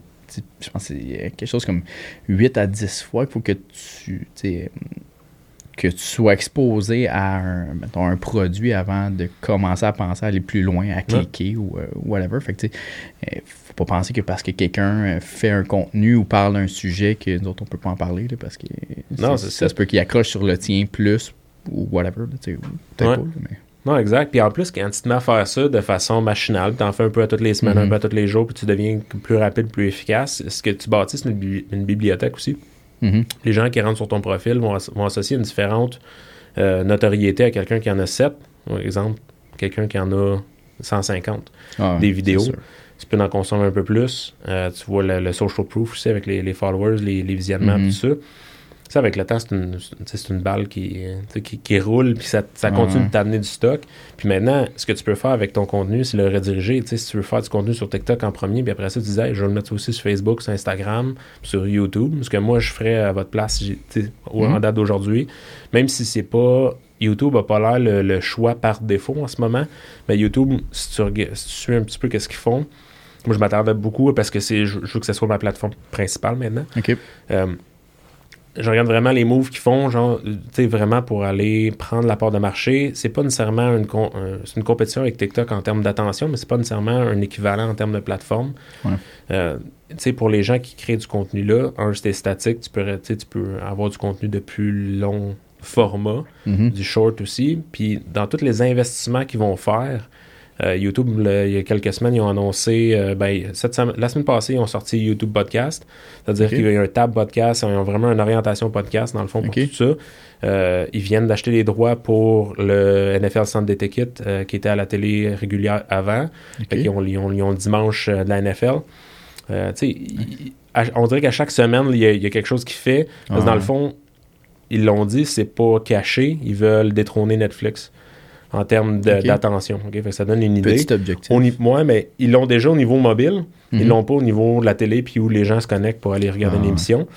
je pense que c'est quelque chose comme 8 à 10 fois qu'il faut que tu que tu sois exposé à un, mettons, un produit avant de commencer à penser à aller plus loin, à cliquer ou euh, whatever. Fait que, euh, faut pas penser que parce que quelqu'un euh, fait un contenu ou parle d'un sujet que nous autres, on peut pas en parler, parce que non, ça, se peut qu'il accroche sur le tien plus ou whatever. Non, exact. Puis en plus, quand tu te mets à faire ça de façon machinale, tu en fais un peu à toutes les semaines, un mm-hmm. peu à tous les jours, puis tu deviens plus rapide, plus efficace, est-ce que tu bâtisses une bibliothèque aussi? Mhm. Les gens qui rentrent sur ton profil vont, associer une différente euh, notoriété à quelqu'un qui en a 7. Par exemple, quelqu'un qui en a 150 ah, des vidéos. Tu peux en consommer un peu plus. Euh, tu vois le, social proof aussi avec les, followers, les, visionnements, mhm. tout ça ça, avec le temps, c'est une, une, balle qui, qui, qui, roule, puis ça, ça continue de t'amener du stock. Puis maintenant, ce que tu peux faire avec ton contenu, c'est le rediriger. si tu veux faire du contenu sur TikTok en premier, puis après ça, tu disais, je vais le mettre aussi sur Facebook, sur Instagram, sur YouTube. Ce que moi, je ferais à votre place au en mhm. date d'aujourd'hui. Même si c'est pas. YouTube n'a pas l'air le, choix par défaut en ce moment. Mais YouTube, si tu, suis un petit peu qu'est-ce qu'ils font, moi, je m'attendais beaucoup parce que c'est, je, veux que ce soit ma plateforme principale maintenant. OK. Euh, je regarde vraiment les moves qu'ils font, genre, tu sais, vraiment pour aller prendre la part de marché. C'est pas nécessairement une, une compétition avec TikTok en termes d'attention, mais c'est pas nécessairement un équivalent en termes de plateforme. Euh, tu sais, pour les gens qui créent du contenu là, un, c'était statique, tu peux, tu peux avoir du contenu de plus long format, mm-hmm. du short aussi. Puis dans tous les investissements qu'ils vont faire, YouTube, il y a quelques semaines, ils ont annoncé, ben, cette la semaine passée, ils ont sorti YouTube Podcast. C'est-à-dire qu'il y a un tab podcast, ils ont vraiment une orientation podcast, dans le fond, pour tout ça. ils viennent d'acheter les droits pour le NFL Sunday Ticket, qui était à la télé régulière avant. Ils, ont, ils, ont, ils, ont, le dimanche de la NFL. on dirait qu'à chaque semaine, il y, a, quelque chose qui fait. Parce que dans le fond, ils l'ont dit, c'est pas caché. Ils veulent détrôner Netflix en termes d'attention. ça donne une idée. Petit objectif. Moi, mais ils l'ont déjà au niveau mobile. Ils mhm. l'ont pas au niveau de la télé, puis où les gens se connectent pour aller regarder une ah, émission.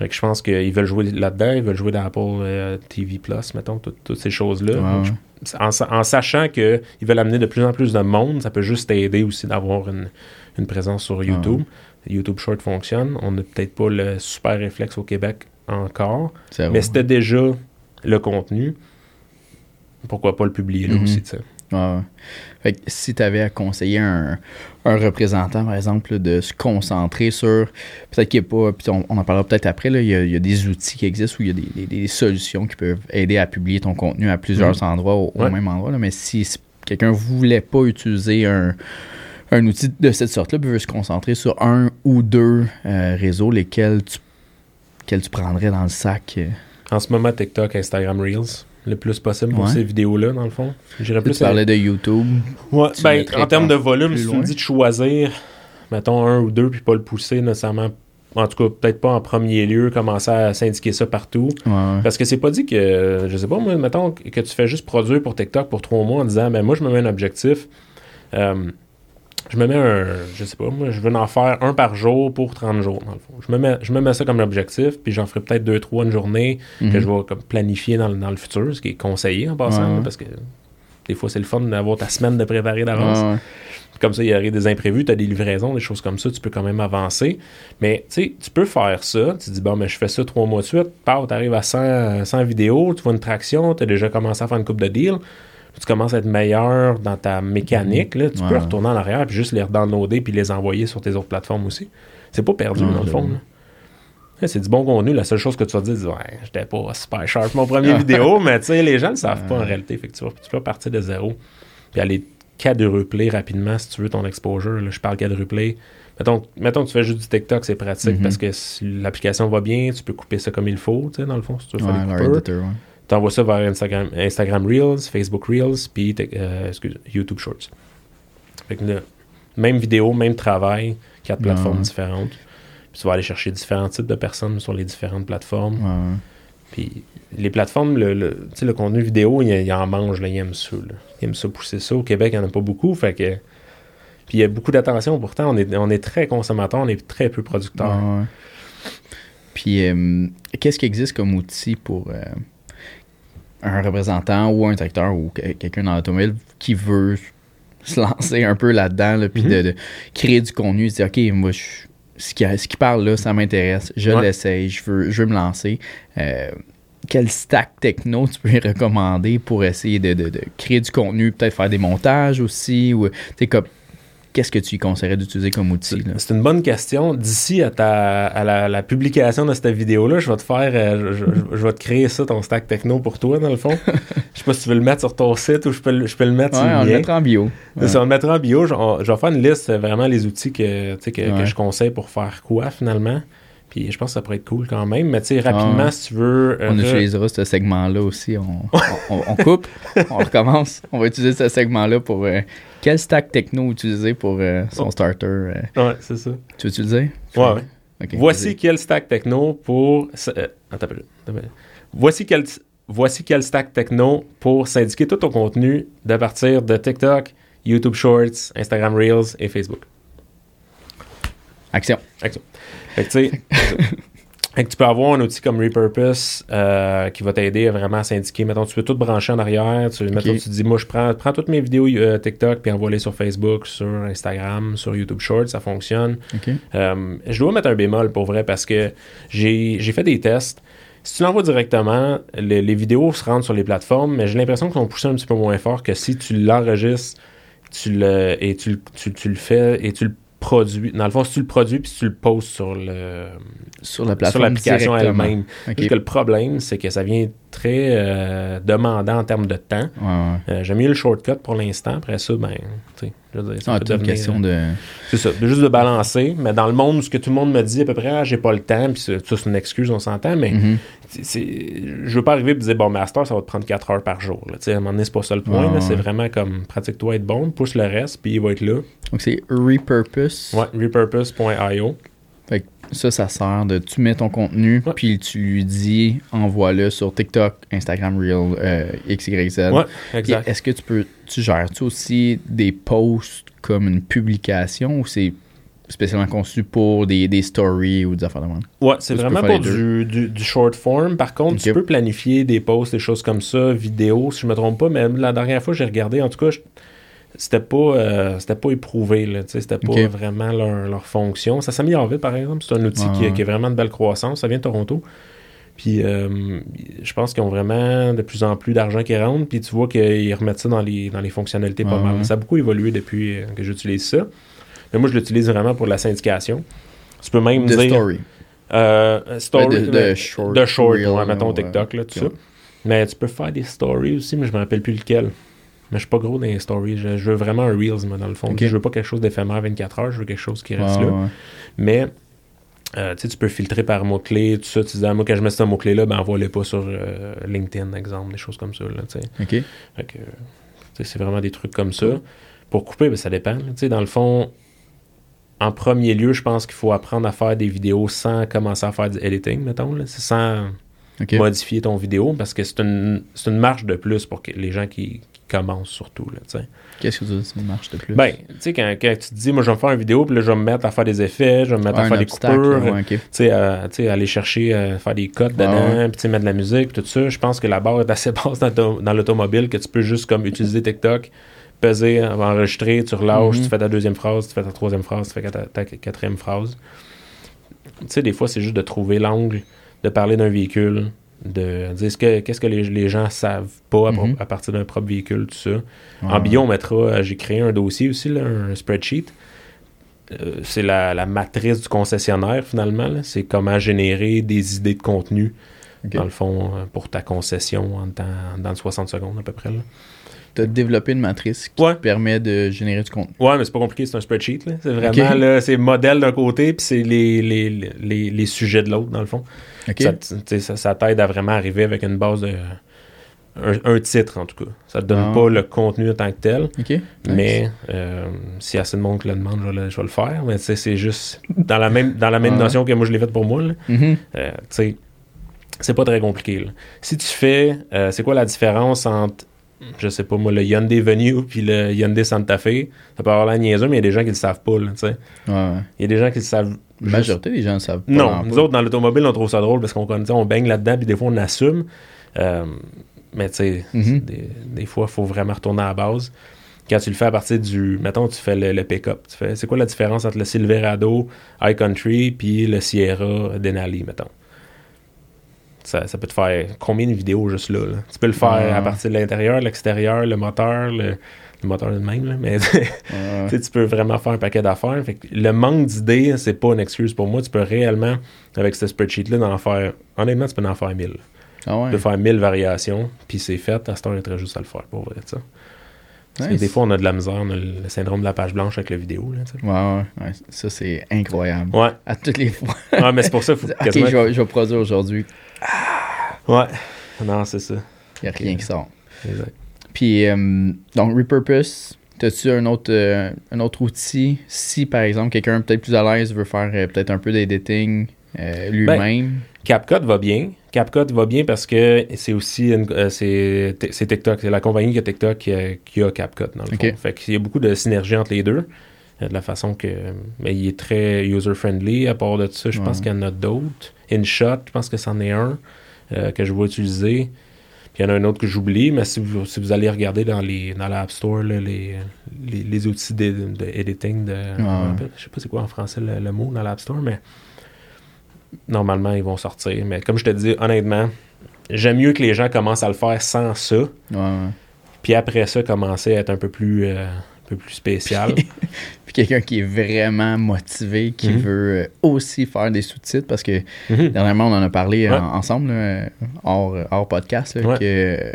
je pense qu'ils veulent jouer là-dedans. Ils veulent jouer dans Apple euh, TV Plus, mettons, toutes ces choses-là. en, sachant qu'ils veulent amener de plus en plus de monde, ça peut juste aider aussi d'avoir une, présence sur YouTube. YouTube Short fonctionne. On n'a peut-être pas le super réflexe au Québec encore. Mais c'était déjà le contenu. Pourquoi pas le publier là mhm. aussi, tu sais. si tu avais à conseiller un, représentant, par exemple, de se concentrer sur. Peut-être qu'il n'y a pas. Puis on, en parlera peut-être après. Là, il, y a, des outils qui existent ou il y a des, solutions qui peuvent aider à publier ton contenu à plusieurs mhm. endroits au, même endroit. mais si, quelqu'un ne voulait pas utiliser un, outil de cette sorte-là, puis veut se concentrer sur un ou deux euh, réseaux, lesquels tu quel tu prendrais dans le sac? Euh? En ce moment, TikTok, Instagram Reels, le plus possible pour ces vidéos-là, dans le fond. J'irais plus. Tu parlais de YouTube. Ouais, ben, en termes de volume, si tu me dis de choisir, mettons un ou deux, puis pas le pousser nécessairement en tout cas, peut-être pas en premier lieu, commencer à syndiquer ça partout. Parce que c'est pas dit que, je sais pas, moi, mettons que tu fais juste produire pour TikTok pour trois mois en disant, ben moi, je me mets un objectif. Euh, je me mets un, je sais pas, moi, je veux en faire un par jour pour 30 jours, dans le fond. Je me mets, je me mets ça comme objectif, puis j'en ferai peut-être deux, trois une journée que mhm. je vais comme planifier dans, dans, le futur, ce qui est conseillé en passant, parce que des fois, c'est le fun d'avoir ta semaine de préparer d'avance. Comme ça, il y aurait des imprévus, tu as des livraisons, des choses comme ça, tu peux quand même avancer. Mais tu sais, tu peux faire ça. Tu dis, bon, mais je fais ça trois mois de suite. Tu arrives à 100, 100 vidéos, tu vois une traction, tu as déjà commencé à faire une coupe de deal tu commences à être meilleur dans ta mécanique, là, tu peux retourner en arrière puis juste les redownloader puis les envoyer sur tes autres plateformes aussi. C'est pas perdu, dans le fond. C'est du bon contenu. La seule chose que tu vas dire, c'est ouais, j'étais pas super sharp mon premier vidéo, mais tu sais, les gens ne savent pas en réalité. Fait que tu, peux partir de zéro puis aller quadrupler rapidement si tu veux ton exposure. Là, je parle quadrupler. Mettons, mettons que tu fais juste du TikTok, c'est pratique mm-hmm. parce que si l'application va bien, tu peux couper ça comme il faut, tu sais, dans le fond, si tu veux faire tu envoies ça vers Instagram, Instagram Reels, Facebook Reels, puis euh, YouTube Shorts. Fait que même vidéo, même travail, quatre plateformes différentes. Puis tu vas aller chercher différents types de personnes sur les différentes plateformes. Puis les plateformes, le, le, le contenu vidéo, il, en mange, là, il aime ça. Là. Il aime ça pousser ça. Au Québec, il n'y en a pas beaucoup. Fait que. Puis il y a beaucoup d'attention. Pourtant, on est, on est très consommateur, on est très peu producteur. Puis euh, qu'est-ce qui existe comme outil pour. Euh, un représentant ou un directeur ou quelqu'un dans l'automobile qui veut se lancer un peu là-dedans, puis de, mhm. créer du contenu, se dire, OK, moi, ce, qui, ce qui parle là, ça m'intéresse, je l'essaye, je veux, je veux me lancer. Euh, quel stack techno tu peux recommander pour essayer de, de, créer du contenu, peut-être faire des montages aussi, ou comme qu'est-ce que tu conseillerais d'utiliser comme outil? C'est une bonne question. D'ici à, ta, à la, publication de cette vidéo-là, je vais te faire, euh, je, vais te créer ça, ton stack techno pour toi, dans le fond. *laughs* je sais pas si tu veux le mettre sur ton site ou je peux, je peux le mettre sur le on le mettra en bio. Ça, on le mettra en bio. Je, vais faire une liste, vraiment, les outils que, que, que je conseille pour faire quoi, finalement. Puis je pense que ça pourrait être cool quand même. Mais tu sais, rapidement, si tu veux. Euh, on utilisera ce segment-là aussi. On, on, coupe, on recommence. On va utiliser ce segment-là pour. Euh, quel stack techno utiliser pour euh, son oh. starter Ouais, c'est ça. Tu veux utiliser? Ouais, ouais. Voici quel stack techno pour. attends, Voici quel, voici quel stack techno pour syndiquer tout ton contenu de partir de TikTok, YouTube Shorts, Instagram Reels et Facebook. Action. Action. Fait que, tu sais, *laughs* tu peux avoir un outil comme Repurpose euh, qui va t'aider vraiment à syndiquer. Mettons, tu peux tout brancher en arrière. Tu, mettons, tu dis, moi, je prends, prends toutes mes vidéos euh, TikTok puis envoie-les sur Facebook, sur Instagram, sur YouTube Shorts. Ça fonctionne. Euh, je dois mettre un bémol pour vrai parce que j'ai fait des tests. Si tu l'envoies directement, les, vidéos se rendent sur les plateformes, mais j'ai l'impression qu'ils sont poussés un petit peu moins fort que si tu l'enregistres tu le, et tu, tu, tu, le fais et tu le produit. Dans le fond, si tu le produis puis si tu le postes sur le sur la plateforme l'application elle-même. que le problème, c'est que ça vient très euh, demandant en termes de temps. Ouais, J'aime mieux le shortcut pour l'instant. Après ça, ben, tu sais, je veux dire, ça ah, une question de... C'est ça, juste de balancer. Mais dans le monde, ce que tout le monde me dit à peu près, ah, j'ai pas le temps, puis ça, c'est une excuse, on s'entend, mais mm-hmm. je veux pas arriver et dire, bon, master, ça va te prendre 4 heures par jour. Là. À un moment donné, c'est pas ça le point. c'est vraiment comme, pratique-toi être bon, pousse le reste, puis il va être là. Donc c'est repurpose. Ouais, repurpose.io. Ça, ça sert de tu mets ton contenu, puis tu lui dis envoie-le sur TikTok, Instagram Reel, euh, XYZ. Ouais, exact. Est-ce que tu peux, tu gères-tu aussi des posts comme une publication ou c'est spécialement conçu pour des, des, stories ou des affaires de monde. Ouais, c'est vraiment pour du, du, short form. Par contre, tu peux planifier des posts, des choses comme ça, vidéo, si je me trompe pas. Mais la dernière fois, j'ai regardé, en tout cas, c'était pas euh, c'était pas éprouvé là c'était pas vraiment leur, fonction. Ça s'améliore vite par exemple. C'est un outil qui, qui, a vraiment de belle croissance. Ça vient de Toronto. Puis euh, je pense qu'ils ont vraiment de plus en plus d'argent qui rentre. Puis tu vois qu'ils remettent ça dans les dans les fonctionnalités pas mal. ça a beaucoup évolué depuis euh, que j'utilise ça. Mais moi je l'utilise vraiment pour la syndication. Tu peux même de dire story. story de, de, short de short mettons TikTok là tout ça. Mais tu peux faire des stories aussi mais je me rappelle plus lequel mais je suis pas gros dans les stories. Je, veux vraiment un Reels, moi, dans le fond. Je veux pas quelque chose d'éphémère 24 heures, je veux quelque chose qui reste là. Mais euh, tu peux filtrer par mots-clés, tout ça. Tu dis, ah, moi, quand je mets ce mot-clé-là, ben, envoie-les pas sur euh, LinkedIn, exemple, des choses comme ça. Là, OK. c'est vraiment des trucs comme ça. Pour couper, ben, ça dépend. Dans le fond, en premier lieu, je pense qu'il faut apprendre à faire des vidéos sans commencer à faire du editing, mettons. Là. Sans modifier ton vidéo parce que c'est une, une marche de plus pour que les gens qui, commence surtout. Qu'est-ce que tu marche de plus? Ben, tu sais, quand, tu te dis, moi, je vais me faire une vidéo, puis là, je vais me mettre à faire des effets, je vais me mettre à faire des coupures, tu sais, aller chercher, à faire des codes dedans, puis mettre de la musique, tout ça. Je pense que la barre est assez *laughs* basse dans, l'automobile que tu peux juste comme utiliser TikTok, peser, enregistrer, tu relâches, tu mhm. fais ta deuxième phrase, tu fais ta troisième phrase, tu fais ta, quatrième phrase. Tu sais, des fois, c'est juste de trouver l'angle de parler d'un véhicule, de dire que, qu'est-ce que les, les, gens savent pas mhm. à, partir d'un propre véhicule, tout ça? En bio, on mettra, euh, j'ai créé un dossier aussi, un spreadsheet. Euh, c'est la, matrice du concessionnaire, finalement. C'est comment générer des idées de contenu, dans le fond, euh, pour ta concession en temps, dans 60 secondes à peu près. As développé une matrice qui te permet de générer du contenu. Ouais, mais c'est pas compliqué, c'est un spreadsheet. C'est vraiment là, c'est modèle d'un côté, puis c'est les, les, les, les, sujets de l'autre, dans le fond. Ça, t'aide à vraiment arriver avec une base de. Un, titre, en tout cas. Ça te donne ah. pas le contenu en tant que tel. Mais euh, si assez de monde le demande, je vais, le faire. Mais c'est juste dans la même, dans la même ah. notion que moi je l'ai fait pour moi. Mm-hmm. Euh, c'est pas très compliqué. Si tu fais, euh, c'est quoi la différence entre, je sais pas moi, le Hyundai Venue puis le Hyundai Santa Fe? Ça peut avoir la niaiseux, mais il y a des gens qui le savent pas. Il y a des gens qui le savent la majorité des gens savent pas. Non, nous autres, dans l'automobile, on trouve ça drôle parce qu'on on baigne là-dedans, puis des fois, on assume. Euh, mais tu sais, mhm. des, fois, il faut vraiment retourner à la base. Quand tu le fais à partir du. Mettons, tu fais le, pick-up. Tu fais, c'est quoi la différence entre le Silverado High Country puis le Sierra Denali, mettons? Ça, peut te faire combien de vidéos juste là? Tu peux le faire à partir de l'intérieur, l'extérieur, le moteur, le, moteur de même, mais *laughs* tu peux vraiment faire un paquet d'affaires. le manque d'idées, c'est pas une excuse pour moi. Tu peux réellement, avec ce spreadsheet-là, en faire. Honnêtement, tu peux en faire 1000. Ah ouais. Tu peux faire 1000 variations, puis c'est fait. À ce temps, il est juste à le faire, pour vrai, des fois, on a de la misère, on a le syndrome de la page blanche avec la vidéo. Là, ouais, ouais, Ça, c'est incroyable. Ouais. À toutes les fois. *laughs* ouais, mais c'est pour ça qu'il faut *laughs* Ok, je vais, je vais produire aujourd'hui. Ouais. Non, c'est ça. Il n'y a rien qui sort. Exact. Puis, euh, donc, Repurpose, as-tu un autre, euh, un autre outil? Si, par exemple, quelqu'un peut-être plus à l'aise veut faire euh, peut-être un peu d'editing lui-même? Ben, CapCut va bien. CapCut va bien parce que c'est aussi c'est TikTok. C'est la compagnie qui a TikTok qui a, qui a CapCut, dans le fond. Fait qu'il y a beaucoup de synergie entre les deux. De la façon que. Mais il est très user-friendly. À part de ça, je pense qu'il y en a d'autres. InShot, je pense que c'en est un que je vais utiliser il y en a un autre que j'oublie, mais si vous, si vous allez regarder dans les dans l'App Store les, les, outils d'editing, de, de, je sais pas c'est quoi en français le, mot dans l'App Store, mais normalement ils vont sortir. Mais comme je te dis, honnêtement, j'aime mieux que les gens commencent à le faire sans ça. Ouais, puis après ça, commencer à être un peu plus, euh, un peu plus spécial. *laughs* puis quelqu'un qui est vraiment motivé, qui mhm. veut euh, aussi faire des sous-titres, parce que mhm. dernièrement, on en a parlé ensemble, hors, podcast, que,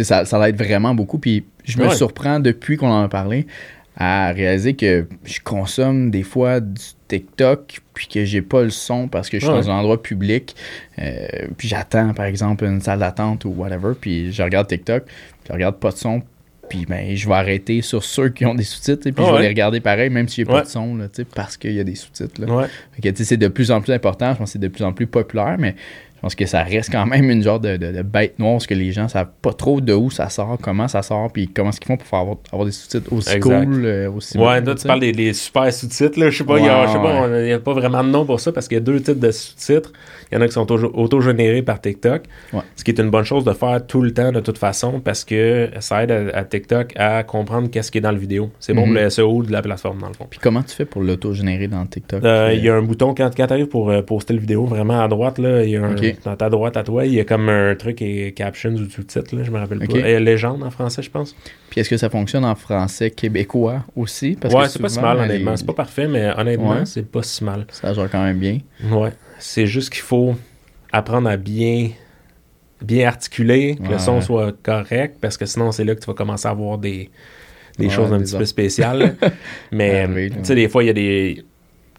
ça, ça l'aide vraiment beaucoup. Puis je me surprends depuis qu'on en a parlé à réaliser que je consomme des fois du TikTok puis que j'ai pas le son parce que je suis dans un endroit public. Euh, puis j'attends par exemple une salle d'attente ou whatever puis je regarde TikTok je regarde pas de son puis ben je vais arrêter sur ceux qui ont des sous-titres puis je vais les regarder pareil même si j'ai pas de son là, parce qu'il y a des sous-titres c'est de plus en plus important je pense que c'est de plus en plus populaire mais je pense que ça reste quand même une genre de, de, bête noire, parce que les gens savent pas trop de où ça sort, comment ça sort, puis comment est-ce qu'ils font pour faire avoir, des sous-titres aussi cool, euh, aussi Ouais, là, tu parles des, super sous-titres, là. Je sais pas, il n'y a, pas vraiment de nom pour ça, parce qu'il y a deux types de sous-titres. Il y en a qui sont auto-générés par TikTok, ce qui est une bonne chose de faire tout le temps, de toute façon, parce que ça aide à, TikTok à comprendre qu'est-ce qui est dans la vidéo. C'est bon pour mhm. le SEO de la plateforme, dans le fond. Puis comment tu fais pour l'auto-générer dans TikTok? Euh, il y a un bouton, quand, quand tu arrives pour euh, poster le vidéo, vraiment à droite, là, il y a un dans ta droite à toi, il y a comme un truc et captions ou sous-titres, je me rappelle pas. Et légende en français, je pense. Puis est-ce que ça fonctionne en français québécois aussi? Parce ouais, c'est pas si mal, honnêtement. C'est pas parfait, mais honnêtement, c'est pas si mal. Ça joue quand même bien. Ouais. C'est juste qu'il faut apprendre à bien bien articuler, que le son soit correct, parce que sinon, c'est là que tu vas commencer à avoir des, des choses un petit peu spéciales. *laughs* mais, tu sais, des fois, il y a des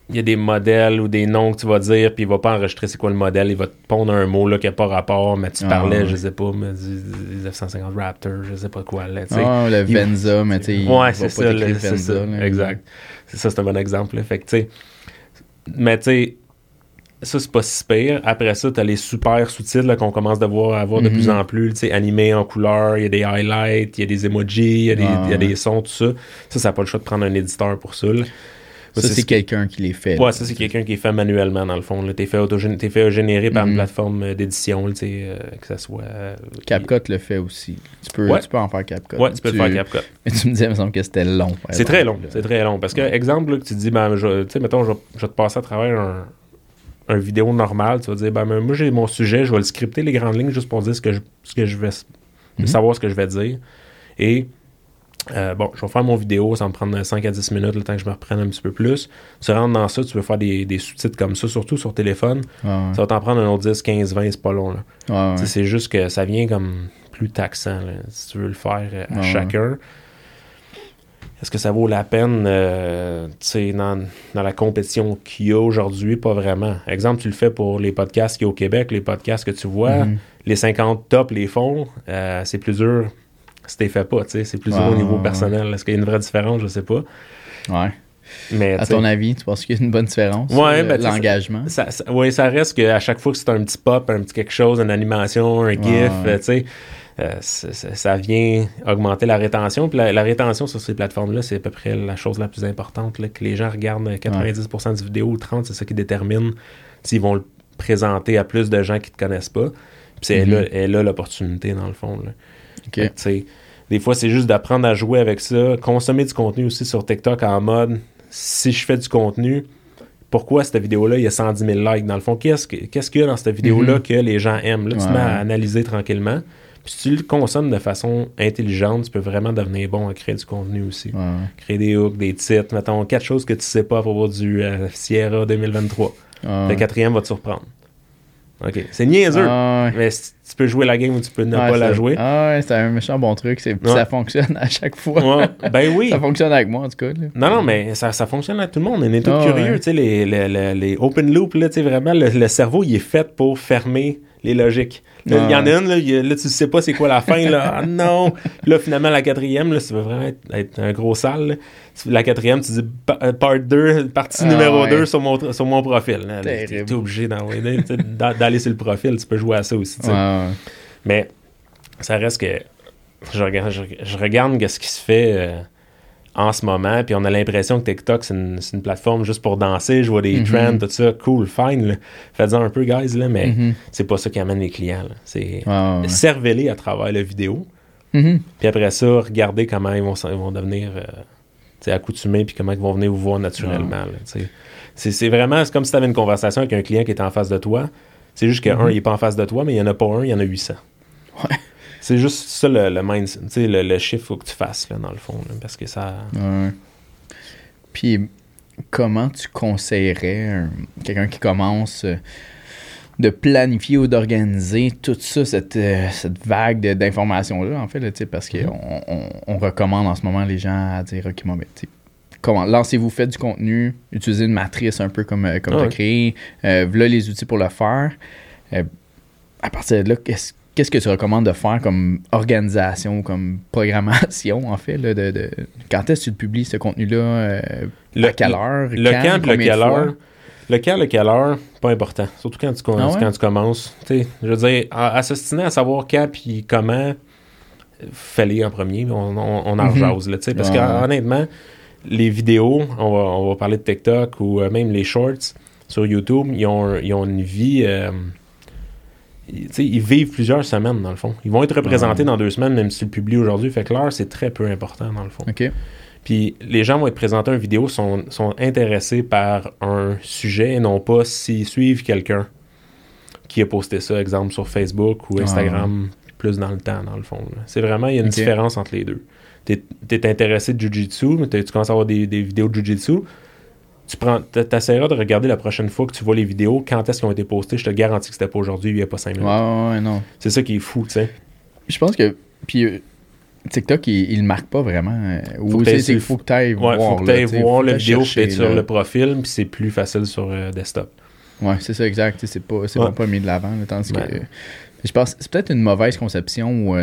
il y a des modèles ou des noms que tu vas dire, puis il va pas enregistrer c'est quoi le modèle, il va te pondre un mot là qui n'a pas rapport, mais tu ah, parlais, je sais pas, mais du, 950 Raptor, je sais pas quoi. Là, ah, le Venza, mais tu sais, ouais, c'est ça, c'est ça, exact. C'est ça, c'est un bon exemple. Fait que, mais tu sais, ça, c'est pas si pire. Après ça, tu as les super sous-titres qu'on commence à voir, avoir de plus mhm. en plus, tu sais, animés en couleur, il y a des highlights, il y a des emojis, il y, a des, y a des sons, tout ça. Ça, ça n'a pas le choix de prendre un éditeur pour ça. Ça, c'est quelqu'un qui les fait. Ouais, ça, c'est quelqu'un qui les fait manuellement, dans le fond. Tu es fait, fait générer par une mhm. plateforme euh, d'édition, euh, que ça soit. Euh, CapCut le fait aussi. Tu peux, tu peux en faire CapCut. Ouais, tu peux le faire CapCut. *laughs* Mais tu me disais, il me semble que c'était long. C'est très long. C'est très long. Parce que, exemple, que tu dis, ben, tu sais, mettons, je, vais te passer à travers un, un vidéo normal, tu vas dire, ben, moi, j'ai mon sujet, je vais le scripter les grandes lignes juste pour dire ce que je, ce que je vais. Mhm. savoir ce que je vais dire. Et euh, bon, je vais faire mon vidéo, ça va me prendre 5 à 10 minutes le temps que je me reprenne un petit peu plus. Tu rentres dans ça, tu veux faire des, sous-titres comme ça, surtout sur téléphone. Ça va t'en prendre un autre 10, 15, 20, c'est pas long. Là. C'est juste que ça vient comme plus taxant si tu veux le faire euh, à chacun. Est-ce que ça vaut la peine euh, dans, dans la compétition qu'il y a aujourd'hui? Pas vraiment. Exemple, tu le fais pour les podcasts qu'il y a au Québec, les podcasts que tu vois, mm-hmm. les 50 top les fonds, c'est plus dur si t'es fait pas, tu sais. C'est plus au niveau personnel. Est-ce qu'il y a une vraie différence? Je sais pas. Ouais. Mais, à ton avis, tu penses qu'il y a une bonne différence? Ouais, ben, l'engagement? Ça, oui, ça reste qu'à chaque fois que c'est un petit pop, un petit quelque chose, une animation, un GIF, tu sais, euh, ça vient augmenter la rétention. Puis la, rétention sur ces plateformes-là, c'est à peu près la chose la plus importante. que les gens regardent 90% du vidéo ou 30%, c'est ça qui détermine s'ils vont le présenter à plus de gens qui ne te connaissent pas. Puis c'est mm-hmm. là, l'opportunité, dans le fond. Là des fois, c'est juste d'apprendre à jouer avec ça, consommer du contenu aussi sur TikTok en mode si je fais du contenu, pourquoi cette vidéo-là, il y a 110 000 likes? Dans le fond, qu'est-ce qu'il y a dans cette vidéo-là mhm. que les gens aiment? Là, tu te mets à analyser tranquillement. Puis si tu le consommes de façon intelligente, tu peux vraiment devenir bon à créer du contenu aussi. Créer des hooks, des titres, mettons, quatre choses que tu sais pas à propos du euh, Sierra 2023. Le quatrième va te surprendre. OK. C'est niaiseux. Ah, mais tu peux jouer la game ou tu peux ne pas la jouer. Ah ouais, c'est un méchant bon truc. Ça fonctionne à chaque fois. Ben oui. *laughs* ça fonctionne avec moi, en tout cas. Non, non, mais ça, ça fonctionne avec tout le monde. On est tous curieux. Tu sais, les, les, les, open loop, là, tu sais, vraiment, le, cerveau, il est fait pour fermer les logiques. il y en a une, là, là tu sais pas c'est quoi la fin, là. Ah non! là, finalement, la quatrième, là, ça va vraiment être, un gros sale. La quatrième, tu dis euh, part 2, partie ah, numéro 2 sur mon, sur mon profil. Tu es obligé d'aller sur le profil, tu peux jouer à ça aussi. Mais ça reste que je regarde, je, regarde ce qui se fait euh, en ce moment, puis on a l'impression que TikTok, c'est une, une, plateforme juste pour danser, je vois des mm-hmm. trends, tout ça, cool, fine. Faites-en un peu, guys, là, mais mm-hmm. c'est pas ça qui amène les clients. C'est servez-les à travers la vidéo. Mm-hmm. Puis après ça, regardez comment ils vont, ils vont devenir euh, accoutumés, puis comment ils vont venir vous voir naturellement. C'est vraiment comme si tu avais une conversation avec un client qui est en face de toi. C'est juste qu'un, il n'est pas en face de toi, mais il n'y en a pas un, il y en a 800. Ouais. C'est juste ça le, le mindset, le, le chiffre faut que tu fasses, là, dans le fond, parce que ça... Puis, comment tu conseillerais quelqu'un qui commence euh, de planifier ou d'organiser tout ça, cette, euh, cette vague d'informations-là, en fait, là, parce qu'on mm-hmm. on, on, recommande en ce moment les gens à dire, OK, moi, ben, comment lancez-vous, faites du contenu, utilisez une matrice un peu comme, euh, comme tu as créé, voilà les outils pour le faire. à partir de là, qu'est-ce qu'est-ce que tu recommandes de faire comme organisation, comme programmation, en fait, là, de, quand est-ce que tu publies ce contenu-là, euh, à quelle heure, le quand, le quelle heure, le quand, le quelle heure, pas important, surtout quand tu, ah quand tu commences. je veux dire, à, à à savoir quand puis comment, fallait en premier, on, on, on en mm là, parce qu'honnêtement, les vidéos, on va, on va parler de TikTok ou euh, même les shorts sur YouTube, ils ont, ils ont une vie... Euh, ils vivent plusieurs semaines, dans le fond. Ils vont être représentés dans deux semaines, même si le publies aujourd'hui. Fait que l'heure, c'est très peu important, dans le fond. Puis les gens vont être présentés une vidéo, sont, sont intéressés par un sujet et non pas s'ils suivent quelqu'un qui a posté ça, exemple sur Facebook ou Instagram, plus dans le temps, dans le fond. C'est vraiment, il y a une différence entre les deux. Tu es, intéressé de Jiu-Jitsu, tu commences à avoir des, des vidéos de Jiu-Jitsu, tu prends, t'essaieras de regarder la prochaine fois que tu vois les vidéos, quand est-ce qu'ils ont été postées. Je te garantis que c'était pas aujourd'hui, il n'y a pas 5 minutes. Ouais, ouais, non. C'est ça qui est fou, tu sais. Je pense que. Puis. Euh, TikTok, il, il marque pas vraiment. Euh, ou c'est faut que tu ailles voir. Faut que tu voir la vidéo sur le profil, puis c'est plus facile sur euh, desktop. Ouais, c'est ça, exact. C'est pas, pas mis de l'avant. Tandis que. Je pense c'est peut-être une mauvaise conception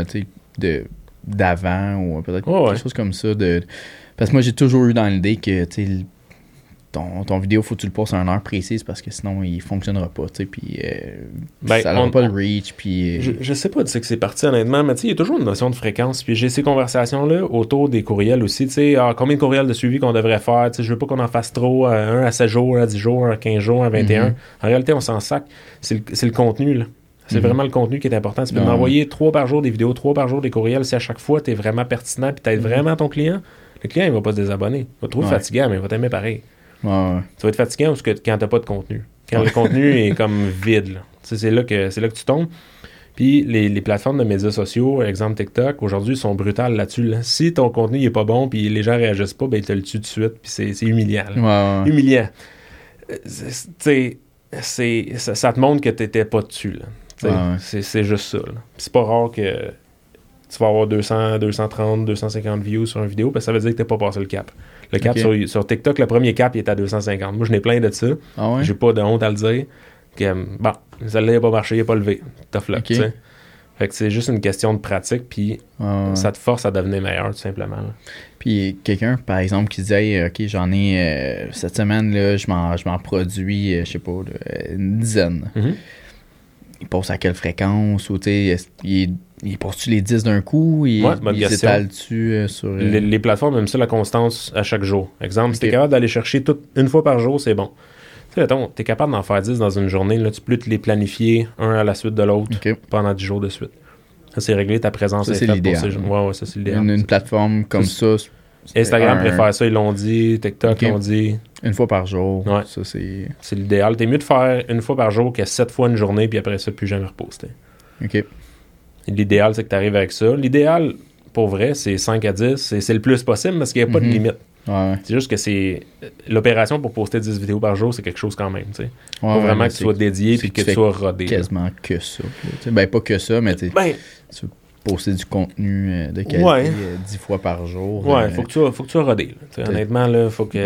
de d'avant ou peut-être quelque chose comme ça. De, parce que moi, j'ai toujours eu dans l'idée que ton, vidéo, faut que tu le postes à une heure précise parce que sinon, il fonctionnera pas, tu sais, puis euh, ben, ça n'aura pas le reach, puis... Euh, je, je, sais pas de ce que c'est parti, honnêtement, mais tu sais, il y a toujours une notion de fréquence, puis j'ai ces conversations-là autour des courriels aussi, tu sais, ah, combien de courriels de suivi qu'on devrait faire, tu sais, je veux pas qu'on en fasse trop, un à 7 jours, à 10 jours, à 15 jours, à 21. Mm-hmm. En réalité, on s'en sac, c'est le, contenu, là. C'est mm-hmm. vraiment le contenu qui est important. Tu peux m'envoyer trois par jour des vidéos, trois par jour des courriels. Si à chaque fois, tu es vraiment pertinent puis tu aides mm-hmm. vraiment ton client, le client, il va pas se désabonner. Il va te trouver fatiguant, mais il va t'aimer pareil. Tu vas être fatiguant parce que quand t'as pas de contenu. Quand le contenu est comme *laughs* vide, c'est là que c'est là que tu tombes. Puis les, plateformes de médias sociaux, exemple TikTok, aujourd'hui sont brutales là-dessus. Si ton contenu n'est pas bon puis les gens réagissent pas, ben ils te le tuent tout de suite puis c'est humiliant. Humiliant. c'est ça, ça, te montre que tu n'étais pas dessus. C'est juste ça. C'est pas rare que tu vas avoir 200, 230, 250 views sur une vidéo, parce que ça veut dire que tu pas passé le cap. Le cap sur, TikTok, le premier cap, il est à 250. Moi, je n'ai plein de ça. Ah J'ai pas de honte à le dire. Que, bon, celle-là n'a pas marché, il n'a pas levé. Tough luck, Fait que c'est juste une question de pratique, puis ça te force à devenir meilleur, tout simplement. Puis quelqu'un, par exemple, qui disait, OK, j'en ai, euh, cette semaine, là, je m'en produis, euh, je sais pas, une dizaine. Mm-hmm. Il passe à quelle fréquence, ou tu sais, il il tu les 10 d'un coup? Il, ouais, tu euh, sur... Euh, les, plateformes aiment ça la constance à chaque jour. Exemple, si tu es capable d'aller chercher tout, une fois par jour, c'est bon. Tu sais, tu es capable d'en faire 10 dans une journée. Là, tu peux te les planifier un à la suite de l'autre pendant 10 jours de suite. Ça, c'est réglé, ta présence ça, c'est l'idéal. Ouais, ouais, ça, c'est l'idéal. Une, une, plateforme comme ça... Instagram préfère ça, ils l'ont dit. TikTok l'ont dit. Une fois par jour. Ouais. Ça, c'est... C'est l'idéal. T'es mieux de faire une fois par jour que 7 fois une journée, puis après ça, plus jamais reposter. OK. L'idéal, c'est que tu arrives avec ça. L'idéal, pour vrai, c'est 5 à 10. C'est le plus possible parce qu'il n'y a pas de mhm. limite. C'est juste que c'est. L'opération pour poster 10 vidéos par jour, c'est quelque chose quand même. Il faut vraiment que tu sois dédié et que tu sois rodé. Quasiment que ça. Ben, pas que ça, mais ben, tu poster du contenu euh, de qualité ouais. 10 euh, fois par jour. Ouais, euh, faut, que tu, faut que tu rodé. Honnêtement, là, faut que.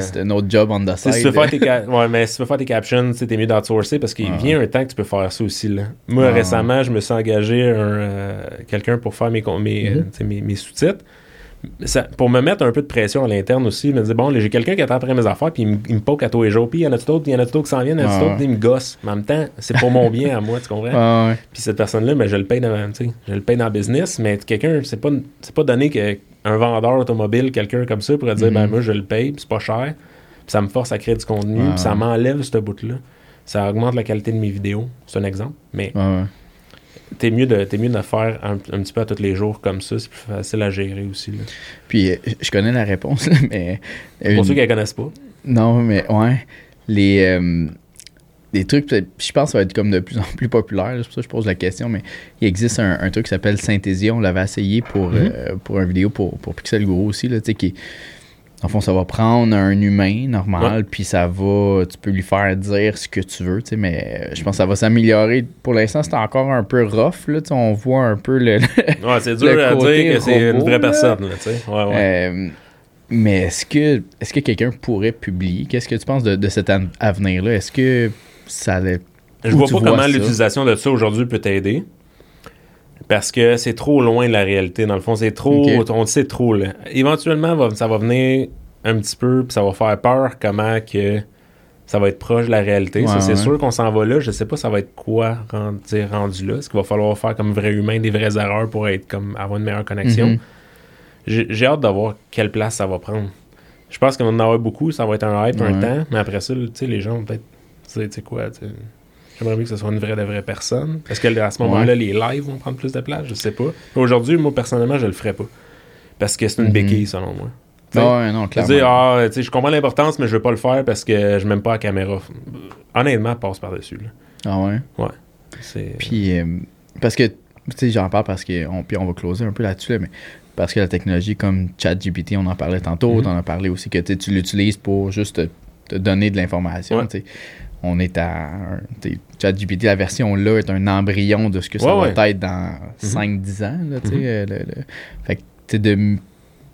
c'est un autre job on the side. Si tu veux faire tes, ouais, mais si tu veux faire tes captions, t'es mieux d'outsourcer parce qu'il vient un temps que tu peux faire ça aussi. Là. Moi, récemment, je me suis engagé un, quelqu'un pour faire mes, mes, mm-hmm. mes, mes sous-titres pour me mettre un peu de pression à l'interne aussi, me dire bon, j'ai quelqu'un qui attend après mes affaires, puis il me, poke à tous les jours, puis il y en a d'autres, il y en a d'autres qui s'en viennent, il y en a d'autres, il me gosse. Mais en même temps, c'est pour mon bien à moi, tu comprends? *laughs* Puis cette personne-là, ben, je le paye dans, je le paye dans le business, mais quelqu'un, c'est pas, c'est pas donné qu'un vendeur automobile, quelqu'un comme ça, pourrait dire ben mm-hmm. moi je le paye, puis c'est pas cher, puis ça me force à créer du contenu, puis ça m'enlève ce bout-là. Ça augmente la qualité de mes vidéos. C'est un exemple. Mais t'es mieux de mieux de faire un, petit peu à tous les jours comme ça, c'est plus facile à gérer aussi. Puis euh, je connais la réponse, *laughs* mais. Pour ceux qui la connaissent pas. Non, mais ouais. Les, euh, les trucs, je pense que ça va être comme de plus en plus populaire, c'est pour ça que je pose la question, mais il existe un, truc qui s'appelle Synthesia, on l'avait essayé pour, mm-hmm. euh, pour une vidéo pour, pour Pixel Guru aussi, là, qui en fond, ça va prendre un humain normal, puis ça va, tu peux lui faire dire ce que tu veux, tu sais, mais je pense que ça va s'améliorer. Pour l'instant, c'est encore un peu rough, là, on voit un peu le. ouais, c'est dur à dire que c'est une vraie personne, tu sais. Ouais, ouais. Euh, mais est-ce que, est que quelqu'un pourrait publier? Qu'est-ce que tu penses de, cet avenir-là? Est-ce que ça allait. Je vois pas comment l'utilisation de ça aujourd'hui peut t'aider. Parce que c'est trop loin de la réalité. Dans le fond, c'est trop. On le sait trop. Là. Éventuellement, ça va venir un petit peu, puis ça va faire peur comment que ça va être proche de la réalité. c'est sûr qu'on s'en va là. Je sais pas ça va être quoi rendu, rendu là. Est-ce qu'il va falloir faire comme vrai humain des vraies erreurs pour être comme avoir une meilleure connexion? Mhm. J'ai hâte de voir quelle place ça va prendre. Je pense qu'on va en avoir beaucoup. Ça va être un hype un temps. Mais après ça, les gens peut-être. Tu sais quoi? J'aimerais bien que ce soit une vraie de vraie personne. Est-ce qu'à ce moment-là, les lives vont prendre plus de place? Je sais pas. Aujourd'hui, moi, personnellement, je le ferais pas. Parce que c'est une mhm. béquille, selon moi. ouais, non, clairement. Dire, ah, je comprends l'importance, mais je veux pas le faire parce que je m'aime pas la caméra. Honnêtement, passe par-dessus. Ah ouais? Ouais. Puis, euh, parce que, tu sais, j'en parle parce qu'on puis on va closer un peu là-dessus, mais parce que la technologie comme ChatGPT, on en parlait tantôt, mhm. on en a parlé aussi que tu l'utilises pour juste te, donner de l'information on est à. ChatGPT, la version là est un embryon de ce que ça va être dans 5-10 mhm. ans. Là, mm -hmm. le, fait que de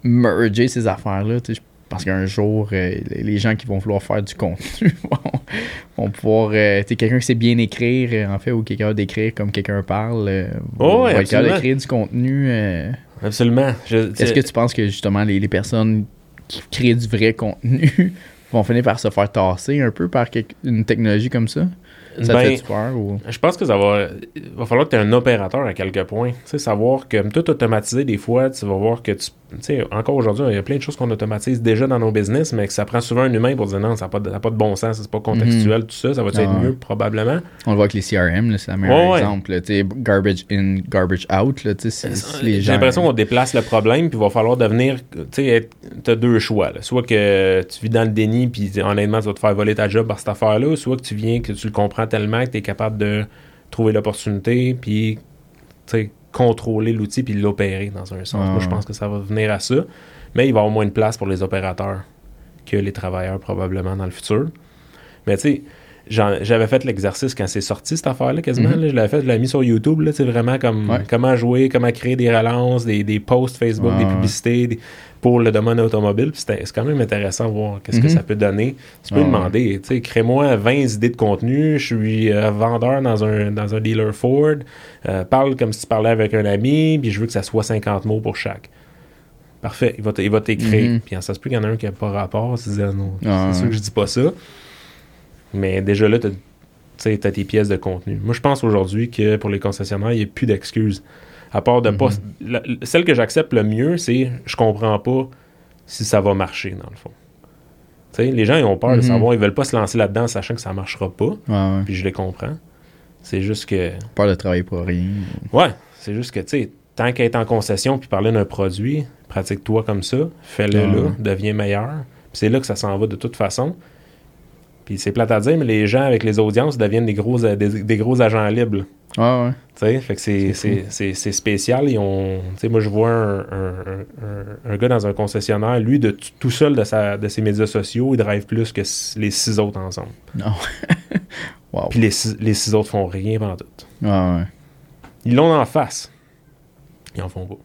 merger ces affaires-là, parce qu'un jour, euh, les gens qui vont vouloir faire du contenu *laughs* vont, pouvoir. Euh, tu quelqu'un qui sait bien écrire, euh, en fait, ou quelqu'un d'écrire comme quelqu'un parle, oh, va être d'écrire du contenu. absolument. Est-ce que tu penses que justement les, les personnes qui créent du vrai contenu *laughs* vont finir par se faire tasser un peu par une technologie comme ça? Ça ben, fait peur ou... Je pense que ça va. Il va falloir que tu aies un opérateur à quelque point. Tu sais, savoir que tout automatisé, des fois, tu vas voir que tu. Encore aujourd'hui, il y a plein de choses qu'on automatise déjà dans nos business, mais que ça prend souvent un humain pour dire non, ça n'a pas, pas, de bon sens, c'est pas contextuel, mhm. tout ça. Ça va être ah mieux, probablement? On le voit avec les CRM, c'est le meilleur exemple. Tu sais, garbage in, garbage out. J'ai l'impression qu'on déplace le problème, puis il va falloir devenir. Tu sais, tu as deux choix. Soit que tu vis dans le déni, puis honnêtement, tu vas te faire voler ta job par cette affaire-là, soit que tu viens, que tu le comprends tellement que tu es capable de trouver l'opportunité, puis contrôler l'outil puis l'opérer dans un sens. Moi, je pense que ça va venir à ça. Mais il va y avoir moins de place pour les opérateurs que les travailleurs probablement dans le futur. Mais tu sais, j'avais fait l'exercice quand c'est sorti cette affaire-là quasiment. Mhm. je l'avais fait, je l'avais mis sur YouTube. C'est vraiment comme comment jouer, comment créer des relances, des, des posts Facebook, des publicités pour le domaine automobile. C'est quand même intéressant de voir qu'est-ce que mhm. ça peut donner. Tu peux demander, tu sais, crée-moi 20 idées de contenu. Je suis euh, vendeur dans un, dans un dealer Ford. Euh, parle comme si tu parlais avec un ami, puis je veux que ça soit 50 mots pour chaque. Parfait, il va t'écrire. Mhm. Puis ça se peut qu'il y en a un qui n'a pas rapport. C'est sûr que je dis pas ça. Mais déjà là, tu as, tes pièces de contenu. Moi, je pense aujourd'hui que pour les concessionnaires, il n'y a plus d'excuses. À part de pas. Mhm. celle que j'accepte le mieux, c'est je comprends pas si ça va marcher, dans le fond. les gens, ils ont peur de mhm. savoir, ils veulent pas se lancer là-dedans sachant que ça marchera pas. Puis je les comprends. C'est juste que. Peur de travailler pour rien. Ouais, c'est juste que, tu sais, tant qu'être en concession puis parler d'un produit, pratique-toi comme ça, fais-le là, deviens meilleur. c'est là que ça s'en va de toute façon. Puis c'est plate à dire, mais les gens avec les audiences deviennent des gros, euh, des, gros agents libres. Ah ouais. Tu sais, fait que c'est spécial. Ils ont, moi, je vois un, un, gars dans un concessionnaire, lui, de tout seul de, sa, de ses médias sociaux, il drive plus que les six autres ensemble. Non. *laughs* wow. Puis les, les six autres font rien pendant tout. Ah ouais. Ils l'ont en face. Ils en font pas.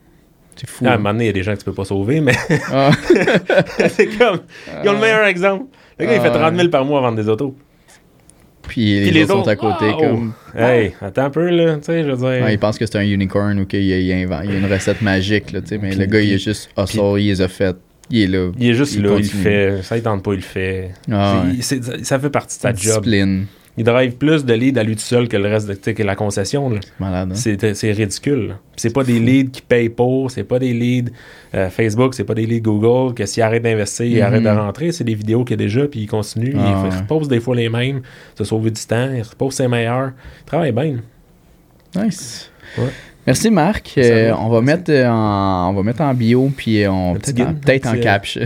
C'est fou. à un hein. moment donné, il y a des gens que tu peux pas sauver, mais. Ah. *laughs* c'est comme. Ils ont le meilleur exemple. Le gars, il fait 30 000 par mois à vendre des autos. Puis, les, autres sont à côté, comme. Hey, attends un peu, là, tu sais, je veux dire. il pense que c'est un unicorn ou qu'il y, a, une recette magique, là, tu sais, mais le gars, il est juste hustle, il les a fait. Il est là. Il est juste là, il le fait. Ça, il tente pas, il le fait. Ah, ça fait partie de sa job. Discipline il drive plus de leads à lui tout seul que le reste de que la concession. Malade. Hein? C'est ridicule. C'est pas des leads qui payent pour, c'est pas des leads euh, Facebook, c'est pas des leads Google, que s'il arrête d'investir, il arrête de mm-hmm. rentrer. C'est des vidéos qu'il y a déjà, puis il continue. Ah, il, repose des fois les mêmes, se sauver du temps, il repose ses meilleurs. Il travaille bien. Nice. Merci Marc. Euh, on va mettre euh, en on va mettre en bio puis on peut-être en, caption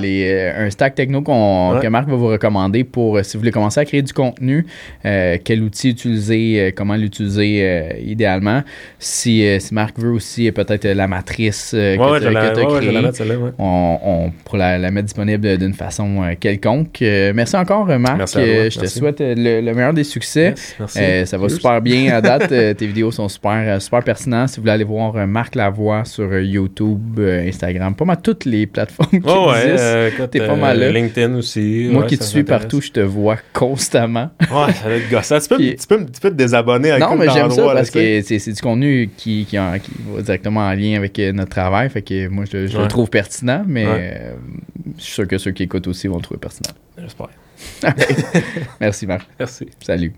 les, un stack techno qu'on que Marc va vous recommander pour si vous voulez commencer à créer du contenu, quel outil utiliser, comment l'utiliser idéalement. Si, si Marc veut aussi peut-être la matrice que tu as créée, on, pour la, mettre disponible d'une façon quelconque. merci encore Marc. je te souhaite le, meilleur des succès. ça va super bien à date. *laughs* tes vidéos sont super super pertinent si vous voulez aller voir euh, Marc Lavoie sur euh, YouTube, euh, Instagram, pas mal toutes les plateformes qui oh existent. T'es pas mal là. LinkedIn aussi. Moi qui te suis partout, je te vois constamment. Ouais, ça va être gossant. Tu peux, tu, peux, tu peux te désabonner Non, mais j'aime ça parce que c'est du contenu qui, qui, qui, va directement en lien avec notre travail. Fait que moi, je, le trouve pertinent, mais je suis sûr que ceux qui écoutent aussi vont le trouver pertinent. J'espère. *laughs* Merci, Marc. Merci. Salut.